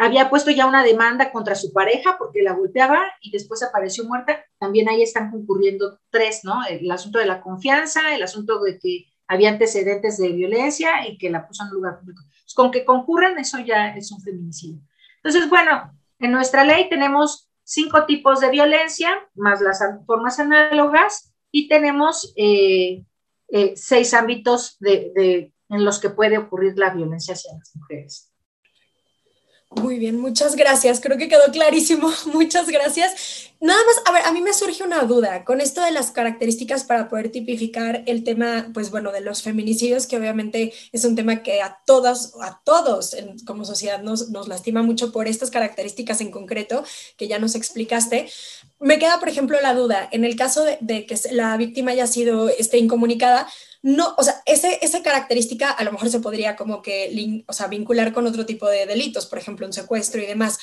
había puesto ya una demanda contra su pareja porque la golpeaba y después apareció muerta. También ahí están concurriendo tres, ¿no? El asunto de la confianza, el asunto de que había antecedentes de violencia y que la puso en un lugar público. Con que concurran, eso ya es un feminicidio. Entonces, bueno, en nuestra ley tenemos cinco tipos de violencia, más las formas análogas, y tenemos eh, eh, seis ámbitos de, en los que puede ocurrir la violencia hacia las mujeres. Muy bien, muchas gracias. Creo que quedó clarísimo. Muchas gracias. Nada más, a ver, a mí me surge una duda con esto de las características para poder tipificar el tema, pues bueno, de los feminicidios, que obviamente es un tema que a todas, a todos como sociedad nos, nos lastima mucho por estas características en concreto que ya nos explicaste. Me queda, por ejemplo, la duda, en el caso de, de que la víctima haya sido este, incomunicada, no, o sea, ese, esa característica a lo mejor se podría como que, o sea, vincular con otro tipo de delitos, por ejemplo, un secuestro y demás.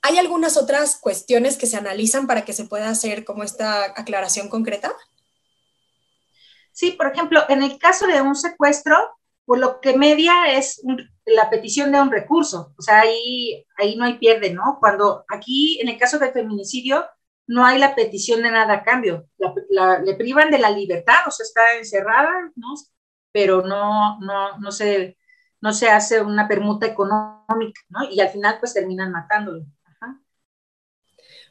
¿Hay algunas otras cuestiones que se analizan para que se pueda hacer como esta aclaración concreta? Sí, por ejemplo, en el caso de un secuestro, pues lo que media es la petición de un recurso, o sea, ahí, ahí no hay pierde, ¿no? Cuando aquí, en el caso del feminicidio, no hay la petición de nada a cambio. le privan de la libertad, o sea, está encerrada, ¿no? Pero no, no, no, se, no se hace una permuta económica, ¿no? Y al final pues terminan matándolo.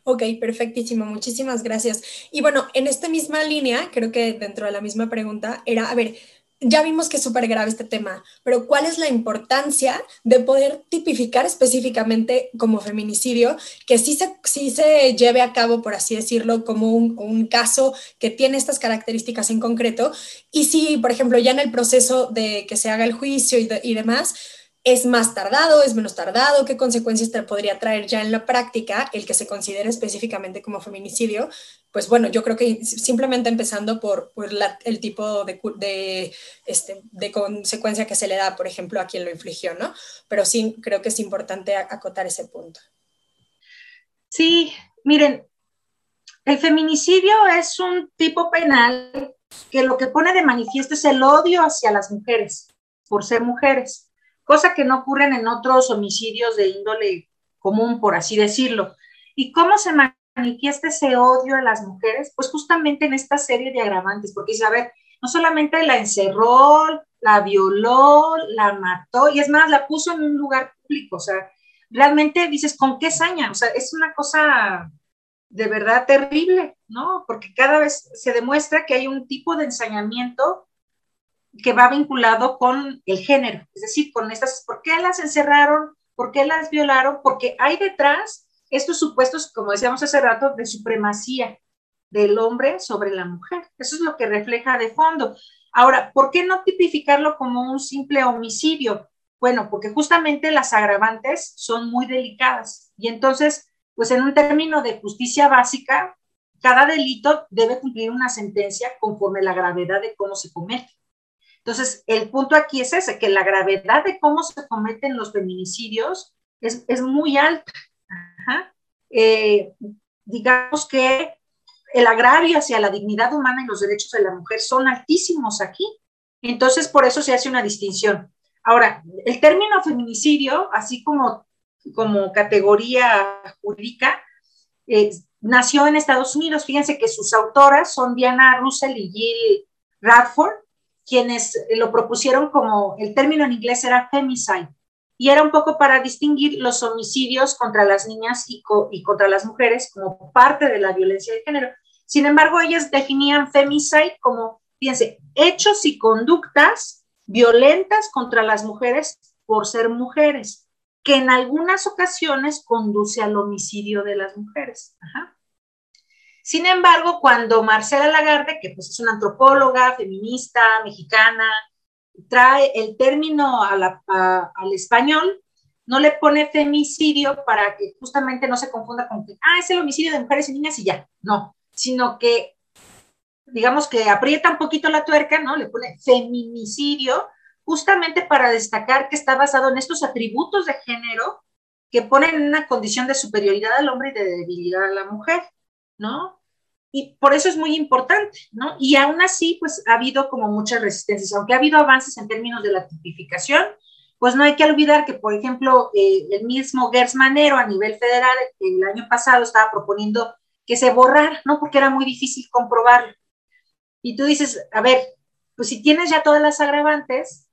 Ok, perfectísimo, muchísimas gracias. Y bueno, en esta misma línea, creo que dentro de la misma pregunta, era, a ver, ya vimos que es súper grave este tema, pero ¿cuál es la importancia de poder tipificar específicamente como feminicidio, que sí se, sí se lleve a cabo, por así decirlo, como un, caso que tiene estas características en concreto? Y si, por ejemplo, ya en el proceso de que se haga el juicio y, y demás, ¿Es más tardado? ¿Es menos tardado? ¿Qué consecuencias te podría traer ya en la práctica el que se considere específicamente como feminicidio? Pues bueno, yo creo que simplemente empezando por, por el tipo este, de consecuencia que se le da, por ejemplo, a quien lo infligió, ¿no? Pero sí creo que es importante acotar ese punto. Sí, miren, el feminicidio es un tipo penal que lo que pone de manifiesto es el odio hacia las mujeres por ser mujeres cosa que no ocurren en otros homicidios de índole común, por así decirlo. ¿Y cómo se manifiesta ese odio a las mujeres? Pues justamente en esta serie de agravantes, porque dice, a ver, no solamente la encerró, la violó, la mató, y es más, la puso en un lugar público, o sea, realmente dices, ¿con qué saña? O sea, es una cosa de verdad terrible, ¿no? Porque cada vez se demuestra que hay un tipo de ensañamiento que va vinculado con el género, es decir, con estas, ¿por qué las encerraron? ¿Por qué las violaron? Porque hay detrás estos supuestos, como decíamos hace rato, de supremacía del hombre sobre la mujer. Eso es lo que refleja de fondo. Ahora, ¿por qué no tipificarlo como un simple homicidio? Bueno, porque justamente las agravantes son muy delicadas y entonces, pues en un término de justicia básica, cada delito debe cumplir una sentencia conforme la gravedad de cómo se comete. Entonces, el punto aquí es ese, que la gravedad de cómo se cometen los feminicidios es, muy alta. Eh, digamos que el agravio hacia la dignidad humana y los derechos de la mujer son altísimos aquí. Entonces, por eso se hace una distinción. Ahora, el término feminicidio, así como, como categoría jurídica, eh, nació en Estados Unidos. Fíjense que sus autoras son Diana Russell y Jill Radford, quienes lo propusieron como, el término en inglés era femicide, y era un poco para distinguir los homicidios contra las niñas y, contra las mujeres como parte de la violencia de género. Sin embargo, ellas definían femicide como, fíjense, hechos y conductas violentas contra las mujeres por ser mujeres, que en algunas ocasiones conduce al homicidio de las mujeres. Sin embargo, cuando Marcela Lagarde, que pues es una antropóloga, feminista, mexicana, trae el término al español, no le pone femicidio para que justamente no se confunda con que, ah, es el homicidio de mujeres y niñas y ya, no, sino que, digamos que aprieta un poquito la tuerca, ¿no? Le pone feminicidio, justamente para destacar que está basado en estos atributos de género que ponen en una condición de superioridad al hombre y de debilidad a la mujer. ¿no? Y por eso es muy importante, ¿no? Y aún así, pues ha habido como muchas resistencias, aunque ha habido avances en términos de la tipificación, pues no hay que olvidar que, por ejemplo, eh, el mismo Gers Manero a nivel federal el año pasado estaba proponiendo que se borrara, ¿no? Porque era muy difícil comprobarlo. Y tú dices, a ver, pues si tienes ya todas las agravantes,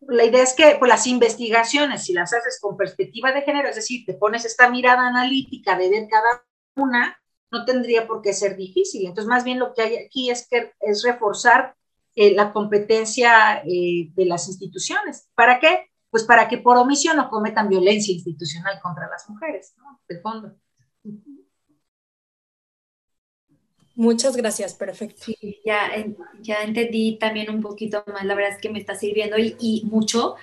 la idea es que pues, las investigaciones, si las haces con perspectiva de género, es decir, te pones esta mirada analítica de ver cada una, no tendría por qué ser difícil. Entonces, más bien lo que hay aquí es que es reforzar eh, la competencia eh, de las instituciones. ¿Para qué? Pues para que por omisión no cometan violencia institucional contra las mujeres, ¿no? De fondo. Muchas gracias, perfecto. Sí, ya, ya entendí también un poquito más, la verdad es que me está sirviendo y, y mucho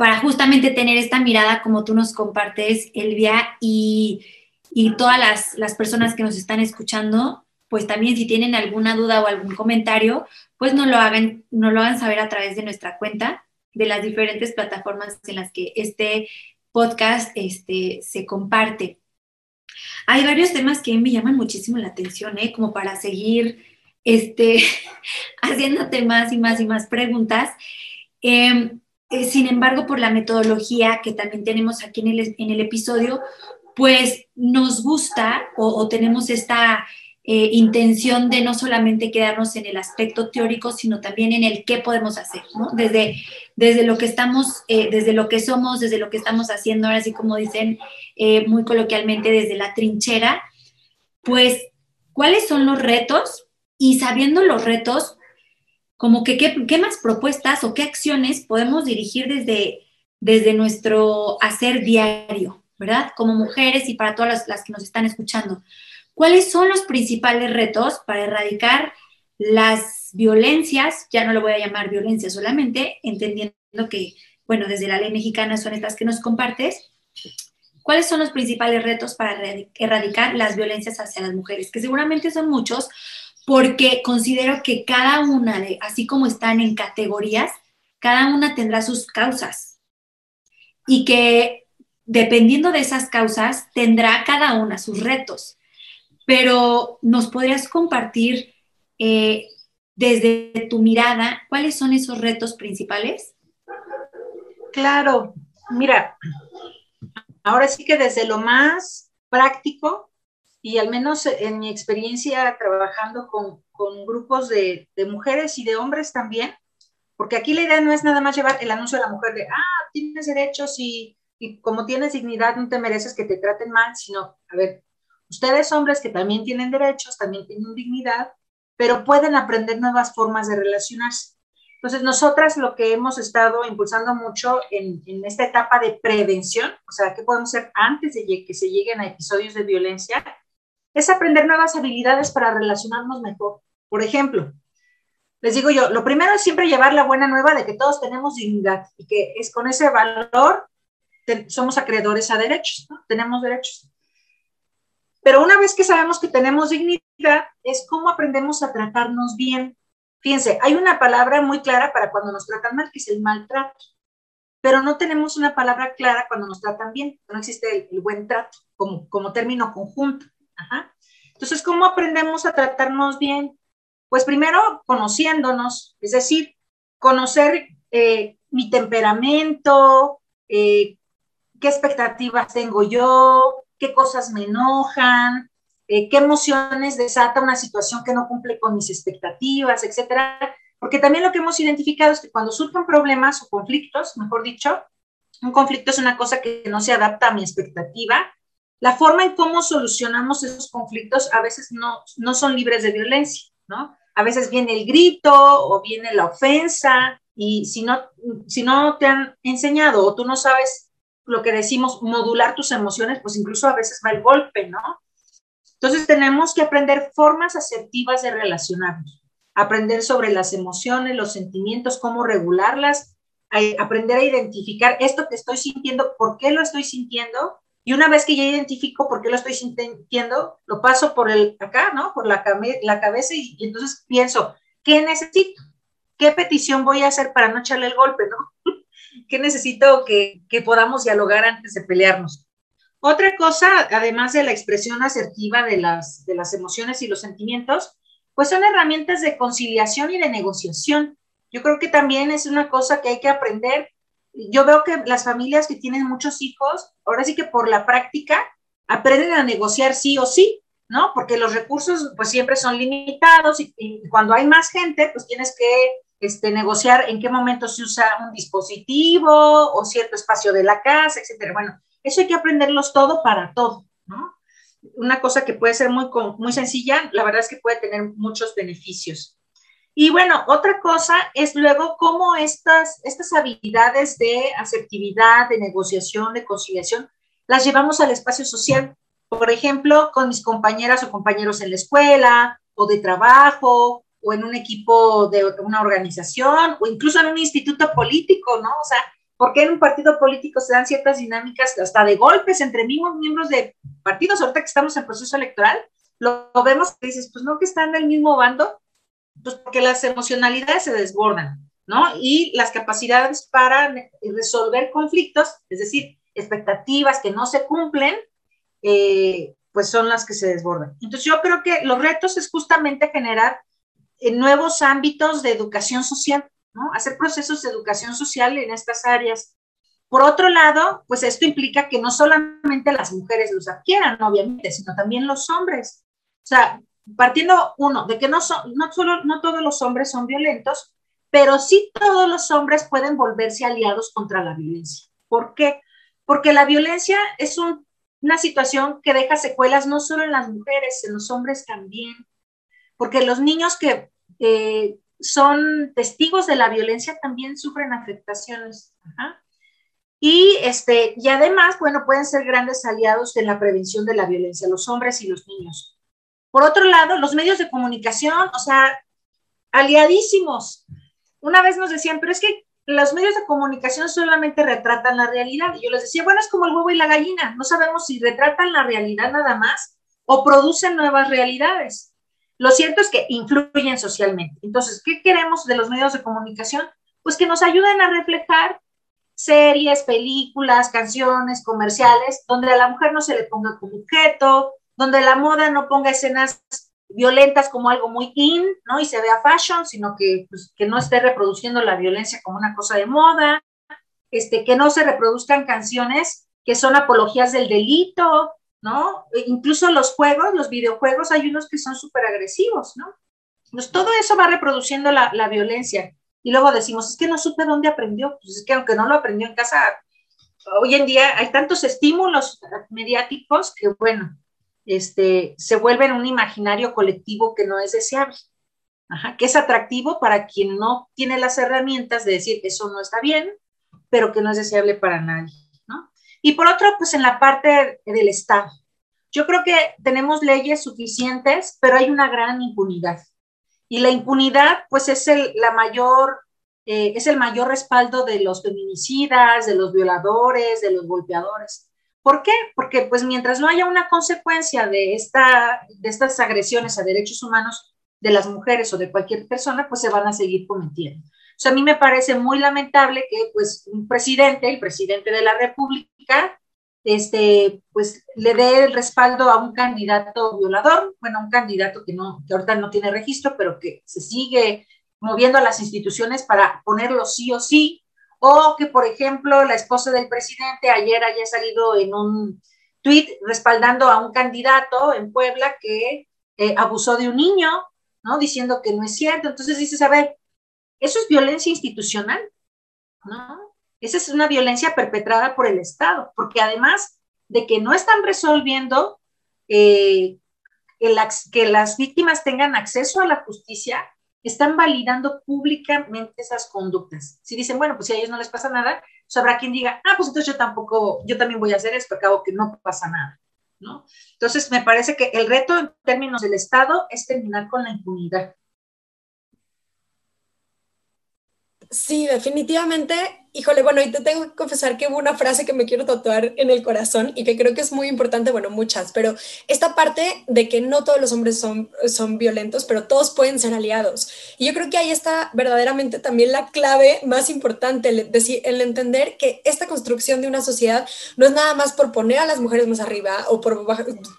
para justamente tener esta mirada como tú nos compartes, Elvia, y, y todas las, las, personas que nos están escuchando, pues también si tienen alguna duda o algún comentario, pues no lo hagan, lo hagan saber a través de nuestra cuenta, de las diferentes plataformas en las que este podcast este, se comparte. Hay varios temas que me llaman muchísimo la atención, ¿eh? como para seguir este, haciéndote más y más y más preguntas. Em, eh, sin embargo, por la metodología que también tenemos aquí en el, en el episodio, pues nos gusta o tenemos esta eh, intención de no solamente quedarnos en el aspecto teórico, sino también en el qué podemos hacer, ¿no? Desde, desde lo que estamos, eh, desde lo que somos, desde lo que estamos haciendo, ahora sí como dicen eh, muy coloquialmente, desde la trinchera, pues, ¿cuáles son los retos? Y sabiendo los retos, como que qué, más propuestas o qué acciones podemos dirigir desde, desde nuestro hacer diario, ¿verdad? Como mujeres y para todas las que nos están escuchando. ¿Cuáles son los principales retos para erradicar las violencias? Ya no lo voy a llamar violencia solamente, entendiendo que, bueno, desde la ley mexicana son estas que nos compartes. ¿Cuáles son los principales retos para erradicar las violencias hacia las mujeres? Que seguramente son muchos, porque considero que cada una de, así como están en categorías, cada una tendrá sus causas y que dependiendo de esas causas tendrá cada una sus retos pero nos podrías compartir eh, desde tu mirada cuáles son esos retos principales. Claro, mira, ahora sí que desde lo más práctico y al menos en mi experiencia trabajando con, grupos de, mujeres y de hombres también, porque aquí la idea no es nada más llevar el anuncio de la mujer de, ah, tienes derechos y, y como tienes dignidad no te mereces que te traten mal, sino, a ver, Ustedes hombres que también tienen derechos, también tienen dignidad, pero pueden aprender nuevas formas de relacionarse. Entonces, nosotras lo que hemos estado impulsando mucho en, esta etapa de prevención, o sea, ¿qué podemos hacer antes de que se lleguen a episodios de violencia? Es aprender nuevas habilidades para relacionarnos mejor. Por ejemplo, les digo yo, lo primero es siempre llevar la buena nueva de que todos tenemos dignidad y que es con ese valor somos acreedores a derechos, ¿no? Tenemos derechos. Pero una vez que sabemos que tenemos dignidad, es cómo aprendemos a tratarnos bien. Fíjense, hay una palabra muy clara para cuando nos tratan mal, que es el maltrato. Pero no tenemos una palabra clara cuando nos tratan bien. No existe el, buen trato como, como término conjunto. Entonces, ¿cómo aprendemos a tratarnos bien? Pues primero conociéndonos, es decir, conocer eh, mi temperamento, eh, qué expectativas tengo yo, qué cosas me enojan, eh, qué emociones desata una situación que no cumple con mis expectativas, etcétera. Porque también lo que hemos identificado es que cuando surgen problemas o conflictos, mejor dicho, un conflicto es una cosa que no se adapta a mi expectativa, la forma en cómo solucionamos esos conflictos a veces no, no son libres de violencia, ¿no? A veces viene el grito o viene la ofensa y si no, si no te han enseñado o tú no sabes lo que decimos, modular tus emociones, pues incluso a veces va el golpe, ¿no? Entonces tenemos que aprender formas asertivas de relacionarnos, aprender sobre las emociones, los sentimientos, cómo regularlas, aprender a identificar esto que estoy sintiendo, por qué lo estoy sintiendo, y una vez que ya identifico por qué lo estoy sintiendo, lo paso por el acá, ¿no? Por la, la cabeza y, y entonces pienso, ¿qué necesito? ¿Qué petición voy a hacer para no echarle el golpe, ¿no? ¿Qué necesito que, podamos dialogar antes de pelearnos? Otra cosa, además de la expresión asertiva de las, de las emociones y los sentimientos, pues son herramientas de conciliación y de negociación. Yo creo que también es una cosa que hay que aprender. Yo veo que las familias que tienen muchos hijos, ahora sí que por la práctica, aprenden a negociar sí o sí, ¿no? Porque los recursos pues siempre son limitados y, y cuando hay más gente, pues tienes que este, negociar en qué momento se usa un dispositivo o cierto espacio de la casa, etcétera. Bueno, eso hay que aprenderlos todo para todo, ¿no? Una cosa que puede ser muy, muy sencilla, la verdad es que puede tener muchos beneficios. Y bueno, otra cosa es luego cómo estas, estas habilidades de asertividad, de negociación, de conciliación, las llevamos al espacio social. Por ejemplo, con mis compañeras o compañeros en la escuela o de trabajo o en un equipo de una organización o incluso en un instituto político, ¿no? O sea, ¿por qué en un partido político se dan ciertas dinámicas hasta de golpes entre mismos miembros de partidos? Ahorita que estamos en proceso electoral, lo, vemos y dices, pues no que están del mismo bando, pues porque las emocionalidades se desbordan, ¿no? Y las capacidades para resolver conflictos, es decir, expectativas que no se cumplen, eh, pues son las que se desbordan. Entonces yo creo que los retos es justamente generar eh, nuevos ámbitos de educación social, ¿no? Hacer procesos de educación social en estas áreas. Por otro lado, pues esto implica que no solamente las mujeres los adquieran, obviamente, sino también los hombres. O sea, partiendo uno, de que no, son, no, solo, no todos los hombres son violentos, pero sí todos los hombres pueden volverse aliados contra la violencia. ¿Por qué? Porque la violencia es una situación que deja secuelas no solo en las mujeres, en los hombres también. Porque los niños que eh, son testigos de la violencia también sufren afectaciones. Y, este, y además, bueno, pueden ser grandes aliados en la prevención de la violencia, los hombres y los niños. Por otro lado, los medios de comunicación, o sea, aliadísimos. Una vez nos decían, pero es que los medios de comunicación solamente retratan la realidad. Y yo les decía, bueno, es como el huevo y la gallina. No sabemos si retratan la realidad nada más o producen nuevas realidades. Lo cierto es que influyen socialmente. Entonces, ¿qué queremos de los medios de comunicación? Pues que nos ayuden a reflejar series, películas, canciones, comerciales, donde a la mujer no se le ponga como objeto, donde la moda no ponga escenas violentas como algo muy in, ¿no? Y se vea fashion, sino que, pues, que no esté reproduciendo la violencia como una cosa de moda, este, que no se reproduzcan canciones que son apologías del delito, ¿no? E incluso los juegos, los videojuegos, hay unos que son súper agresivos, ¿no? Pues todo eso va reproduciendo la, violencia. Y luego decimos, es que no supe dónde aprendió. Pues es que aunque no lo aprendió en casa, hoy en día hay tantos estímulos mediáticos que, bueno, este, se vuelven un imaginario colectivo que no es deseable, que es atractivo para quien no tiene las herramientas de decir eso no está bien, pero que no es deseable para nadie. Y por otro, pues en la parte del Estado. Yo creo que tenemos leyes suficientes, pero hay una gran impunidad. Y la impunidad, pues es el, la mayor, eh, es el mayor respaldo de los feminicidas, de los violadores, de los golpeadores. ¿Por qué? Porque pues mientras no haya una consecuencia de, esta, de estas agresiones a derechos humanos de las mujeres o de cualquier persona, pues se van a seguir cometiendo. Sea, a mí me parece muy lamentable que pues un presidente, el presidente de la República, este, pues le dé el respaldo a un candidato violador, bueno, un candidato que, no, que ahorita no tiene registro, pero que se sigue moviendo a las instituciones para ponerlo sí o sí, o que, por ejemplo, la esposa del presidente ayer haya salido en un tuit respaldando a un candidato en Puebla que eh, abusó de un niño, ¿no? Diciendo que no es cierto. Entonces dices, a ver, eso es violencia institucional, ¿no? Esa es una violencia perpetrada por el Estado, porque además de que no están resolviendo eh, que las víctimas tengan acceso a la justicia, están validando públicamente esas conductas. Si dicen, bueno, pues si a ellos no les pasa nada, pues habrá quien diga, ah, pues entonces yo tampoco, yo también voy a hacer esto, acabo que no pasa nada, ¿no? Entonces, me parece que el reto en términos del Estado es terminar con la impunidad. Sí, definitivamente Híjole, bueno, y te tengo que confesar que hubo una frase que me quiero tatuar en el corazón y que creo que es muy importante, bueno, muchas, pero esta parte de que no todos los hombres son, son violentos, pero todos pueden ser aliados. Y yo creo que ahí está verdaderamente también la clave más importante, el, decir, el entender que esta construcción de una sociedad no es nada más por poner a las mujeres más arriba o por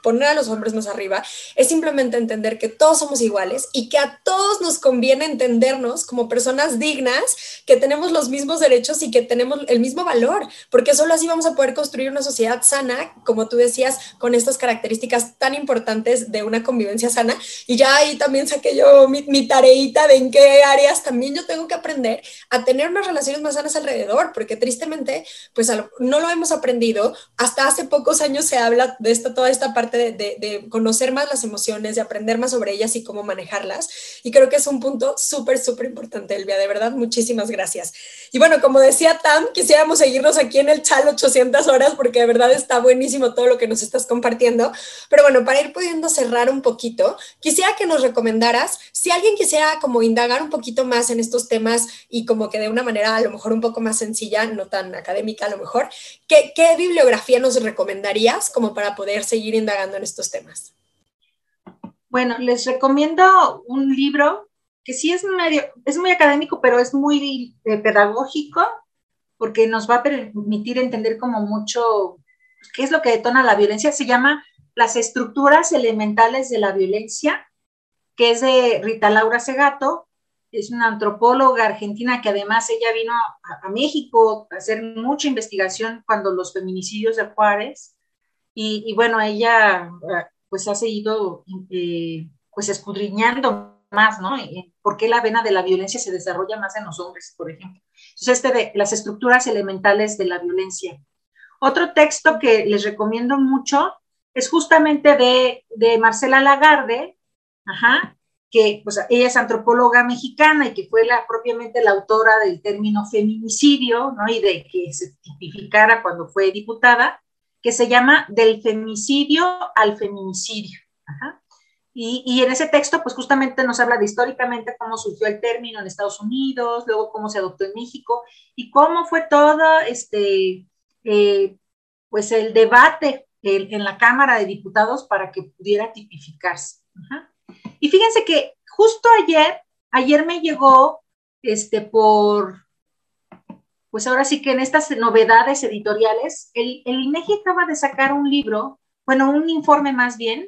poner a los hombres más arriba, es simplemente entender que todos somos iguales y que a todos nos conviene entendernos como personas dignas, que tenemos los mismos derechos y que tenemos el mismo valor, porque solo así vamos a poder construir una sociedad sana, como tú decías, con estas características tan importantes de una convivencia sana. Y ya ahí también saqué yo mi, mi tareita de en qué áreas también yo tengo que aprender a tener unas relaciones más sanas alrededor, porque tristemente, pues no lo hemos aprendido. Hasta hace pocos años se habla de esta, toda esta parte de, de, de conocer más las emociones, de aprender más sobre ellas y cómo manejarlas. Y creo que es un punto súper, súper importante, Elvia. De verdad, muchísimas gracias. Y bueno, como decía Tam, quisiéramos seguirnos aquí en el chal 800 horas porque de verdad está buenísimo todo lo que nos estás compartiendo. Pero bueno, para ir pudiendo cerrar un poquito, quisiera que nos recomendaras, si alguien quisiera como indagar un poquito más en estos temas y como que de una manera a lo mejor un poco más sencilla, no tan académica a lo mejor, ¿qué, qué bibliografía nos recomendarías como para poder seguir indagando en estos temas? Bueno, les recomiendo un libro que sí es medio, es muy académico, pero es muy eh, pedagógico, porque nos va a permitir entender como mucho qué es lo que detona la violencia. Se llama Las estructuras elementales de la violencia, que es de Rita Laura Segato, es una antropóloga argentina que además ella vino a, México a hacer mucha investigación cuando los feminicidios de Juárez, y, bueno, ella pues ha seguido eh, pues escudriñando más, ¿no? ¿Por qué la vena de la violencia se desarrolla más en los hombres, por ejemplo? Entonces, este de las estructuras elementales de la violencia. Otro texto que les recomiendo mucho es justamente de, de Marcela Lagarde, ajá, que pues, ella es antropóloga mexicana y que fue la, propiamente la autora del término feminicidio, ¿no? Y de que se tipificara cuando fue diputada que se llama Del femicidio al feminicidio. Y, en ese texto, pues justamente nos habla de históricamente cómo surgió el término en Estados Unidos, luego cómo se adoptó en México y cómo fue todo este, eh, pues el debate en la Cámara de Diputados para que pudiera tipificarse. Y fíjense que justo ayer, ayer me llegó este, por, pues ahora sí que en estas novedades editoriales, el, el INEGI acaba de sacar un libro, bueno, un informe más bien,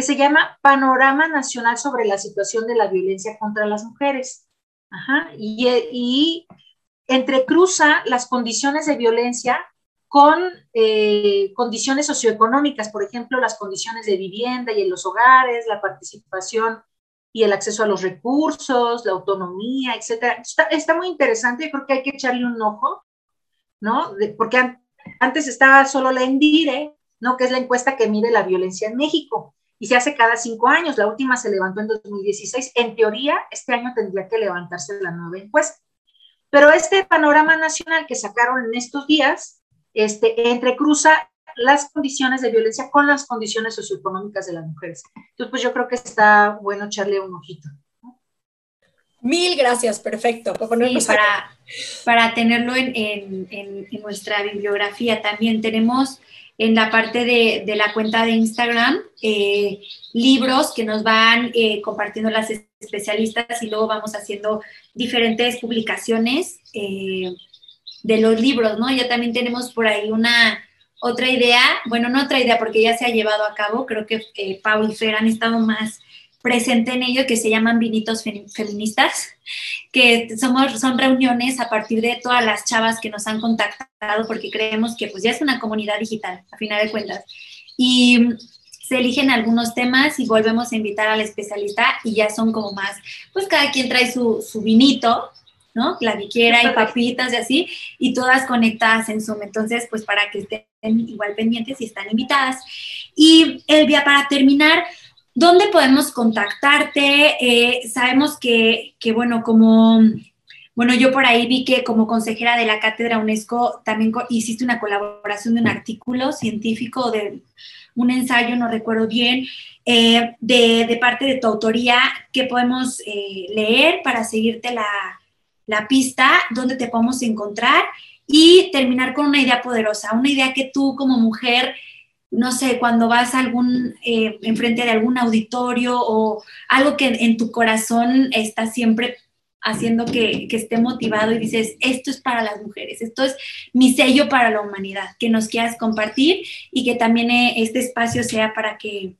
que se llama Panorama Nacional sobre la situación de la violencia contra las mujeres. Ajá, y, y entrecruza las condiciones de violencia con eh, condiciones socioeconómicas, por ejemplo, las condiciones de vivienda y en los hogares, la participación y el acceso a los recursos, la autonomía, etcétera. Está, muy interesante, yo creo que hay que echarle un ojo, ¿no? porque antes estaba solo la ENDIRE, ¿no? Que es la encuesta que mide la violencia en México y se hace cada cinco años. La última se levantó en 2016. En teoría, este año tendría que levantarse la nueva encuesta. Pero este panorama nacional que sacaron en estos días, este, entrecruza las condiciones de violencia con las condiciones socioeconómicas de las mujeres. Entonces, pues yo creo que está bueno echarle un ojito. Mil gracias, perfecto. para, para tenerlo en, en, en, nuestra bibliografía también tenemos en la parte de, de la cuenta de Instagram eh, libros que nos van eh, compartiendo las especialistas y luego vamos haciendo diferentes publicaciones eh, de los libros, ¿no? Ya también tenemos por ahí una, otra idea, bueno, no otra idea porque ya se ha llevado a cabo, creo que eh, Pau y Fer han estado más presente en ello, que se llaman Vinitos Feministas, que somos, son reuniones a partir de todas las chavas que nos han contactado, porque creemos que pues ya es una comunidad digital, a final de cuentas. Y se eligen algunos temas y volvemos a invitar al especialista y ya son como más, pues cada quien trae su, su vinito ¿no? La que quiera y papitas y así, y todas conectadas en Zoom. Entonces, pues para que estén igual pendientes y están invitadas. Y Elvia, para terminar, ¿dónde podemos contactarte? Eh, sabemos que, que, bueno, como, bueno, yo por ahí vi que como consejera de la Cátedra UNESCO también hiciste una colaboración de un artículo científico de un ensayo, no recuerdo bien, eh, de, de, parte de tu autoría que podemos eh, leer para seguirte la, la pista, donde te podemos encontrar y terminar con una idea poderosa, una idea que tú como mujer, no sé, cuando vas a algún, eh, enfrente de algún auditorio o algo que en tu corazón está siempre haciendo que, que, esté motivado y dices, esto es para las mujeres, esto es mi sello para la humanidad, que nos quieras compartir y que también eh, este espacio sea para que,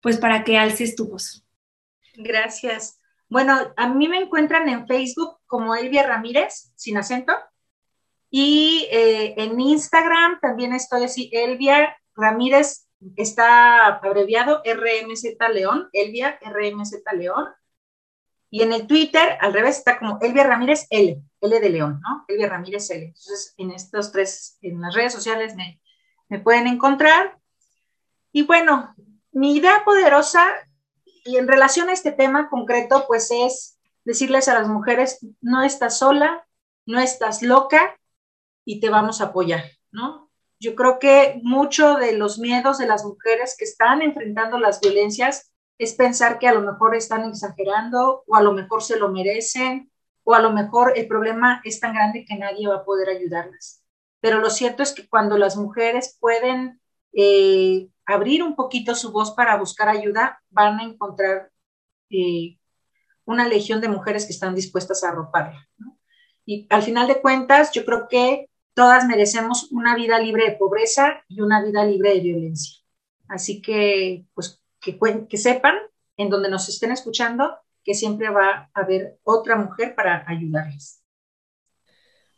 pues para que alces tu voz. Gracias. Bueno, a mí me encuentran en Facebook como Elvia Ramírez, sin acento. Y eh, en Instagram también estoy así, Elvia Ramírez, está abreviado RMZ León, Elvia RMZ León. Y en el Twitter, al revés, está como Elvia Ramírez L, L de León, ¿no? Elvia Ramírez L. Entonces, en estos tres, en las redes sociales me, me pueden encontrar. Y bueno, mi idea poderosa y en relación a este tema concreto, pues es decirles a las mujeres, no estás sola, no estás loca y te vamos a apoyar, ¿no? Yo creo que mucho de los miedos de las mujeres que están enfrentando las violencias es pensar que a lo mejor están exagerando o a lo mejor se lo merecen o a lo mejor el problema es tan grande que nadie va a poder ayudarlas. Pero lo cierto es que cuando las mujeres pueden eh, abrir un poquito su voz para buscar ayuda, van a encontrar eh, una legión de mujeres que están dispuestas a arroparla. Y al final de cuentas, yo creo que todas merecemos una vida libre de pobreza y una vida libre de violencia. Así que, pues, que, que sepan, en donde nos estén escuchando, que siempre va a haber otra mujer para ayudarles.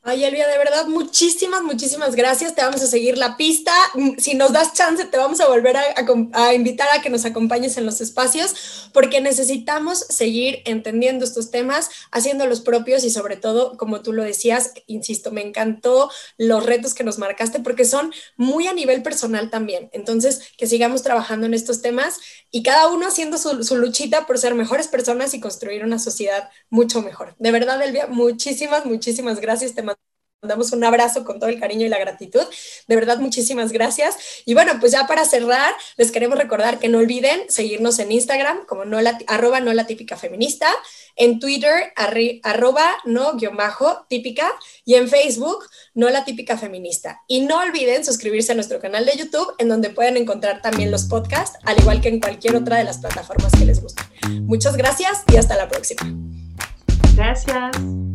Ay, Elvia, de verdad, muchísimas, muchísimas gracias. Te vamos a seguir la pista. Mm, si nos das chance, te vamos a volver a, invitar a que nos acompañes en los espacios, porque necesitamos seguir entendiendo estos temas, haciéndolos propios y sobre todo, como tú lo decías, insisto, me encantó los retos que nos marcaste, porque son muy a nivel personal también. Entonces, que sigamos trabajando en estos temas y cada uno haciendo su, su luchita por ser mejores personas y construir una sociedad mucho mejor. De verdad, Elvia, muchísimas, muchísimas gracias. Te damos un abrazo con todo el cariño y la gratitud. De verdad, muchísimas gracias. Y bueno, pues ya para cerrar, les queremos recordar que no olviden seguirnos en Instagram como no la, arroba no la típica feminista, en Twitter arroba no guion bajo típica y en Facebook no la típica feminista. Y no olviden suscribirse a nuestro canal de YouTube en donde pueden encontrar también los podcasts, al igual que en cualquier otra de las plataformas que les guste. Muchas gracias y hasta la próxima. Gracias.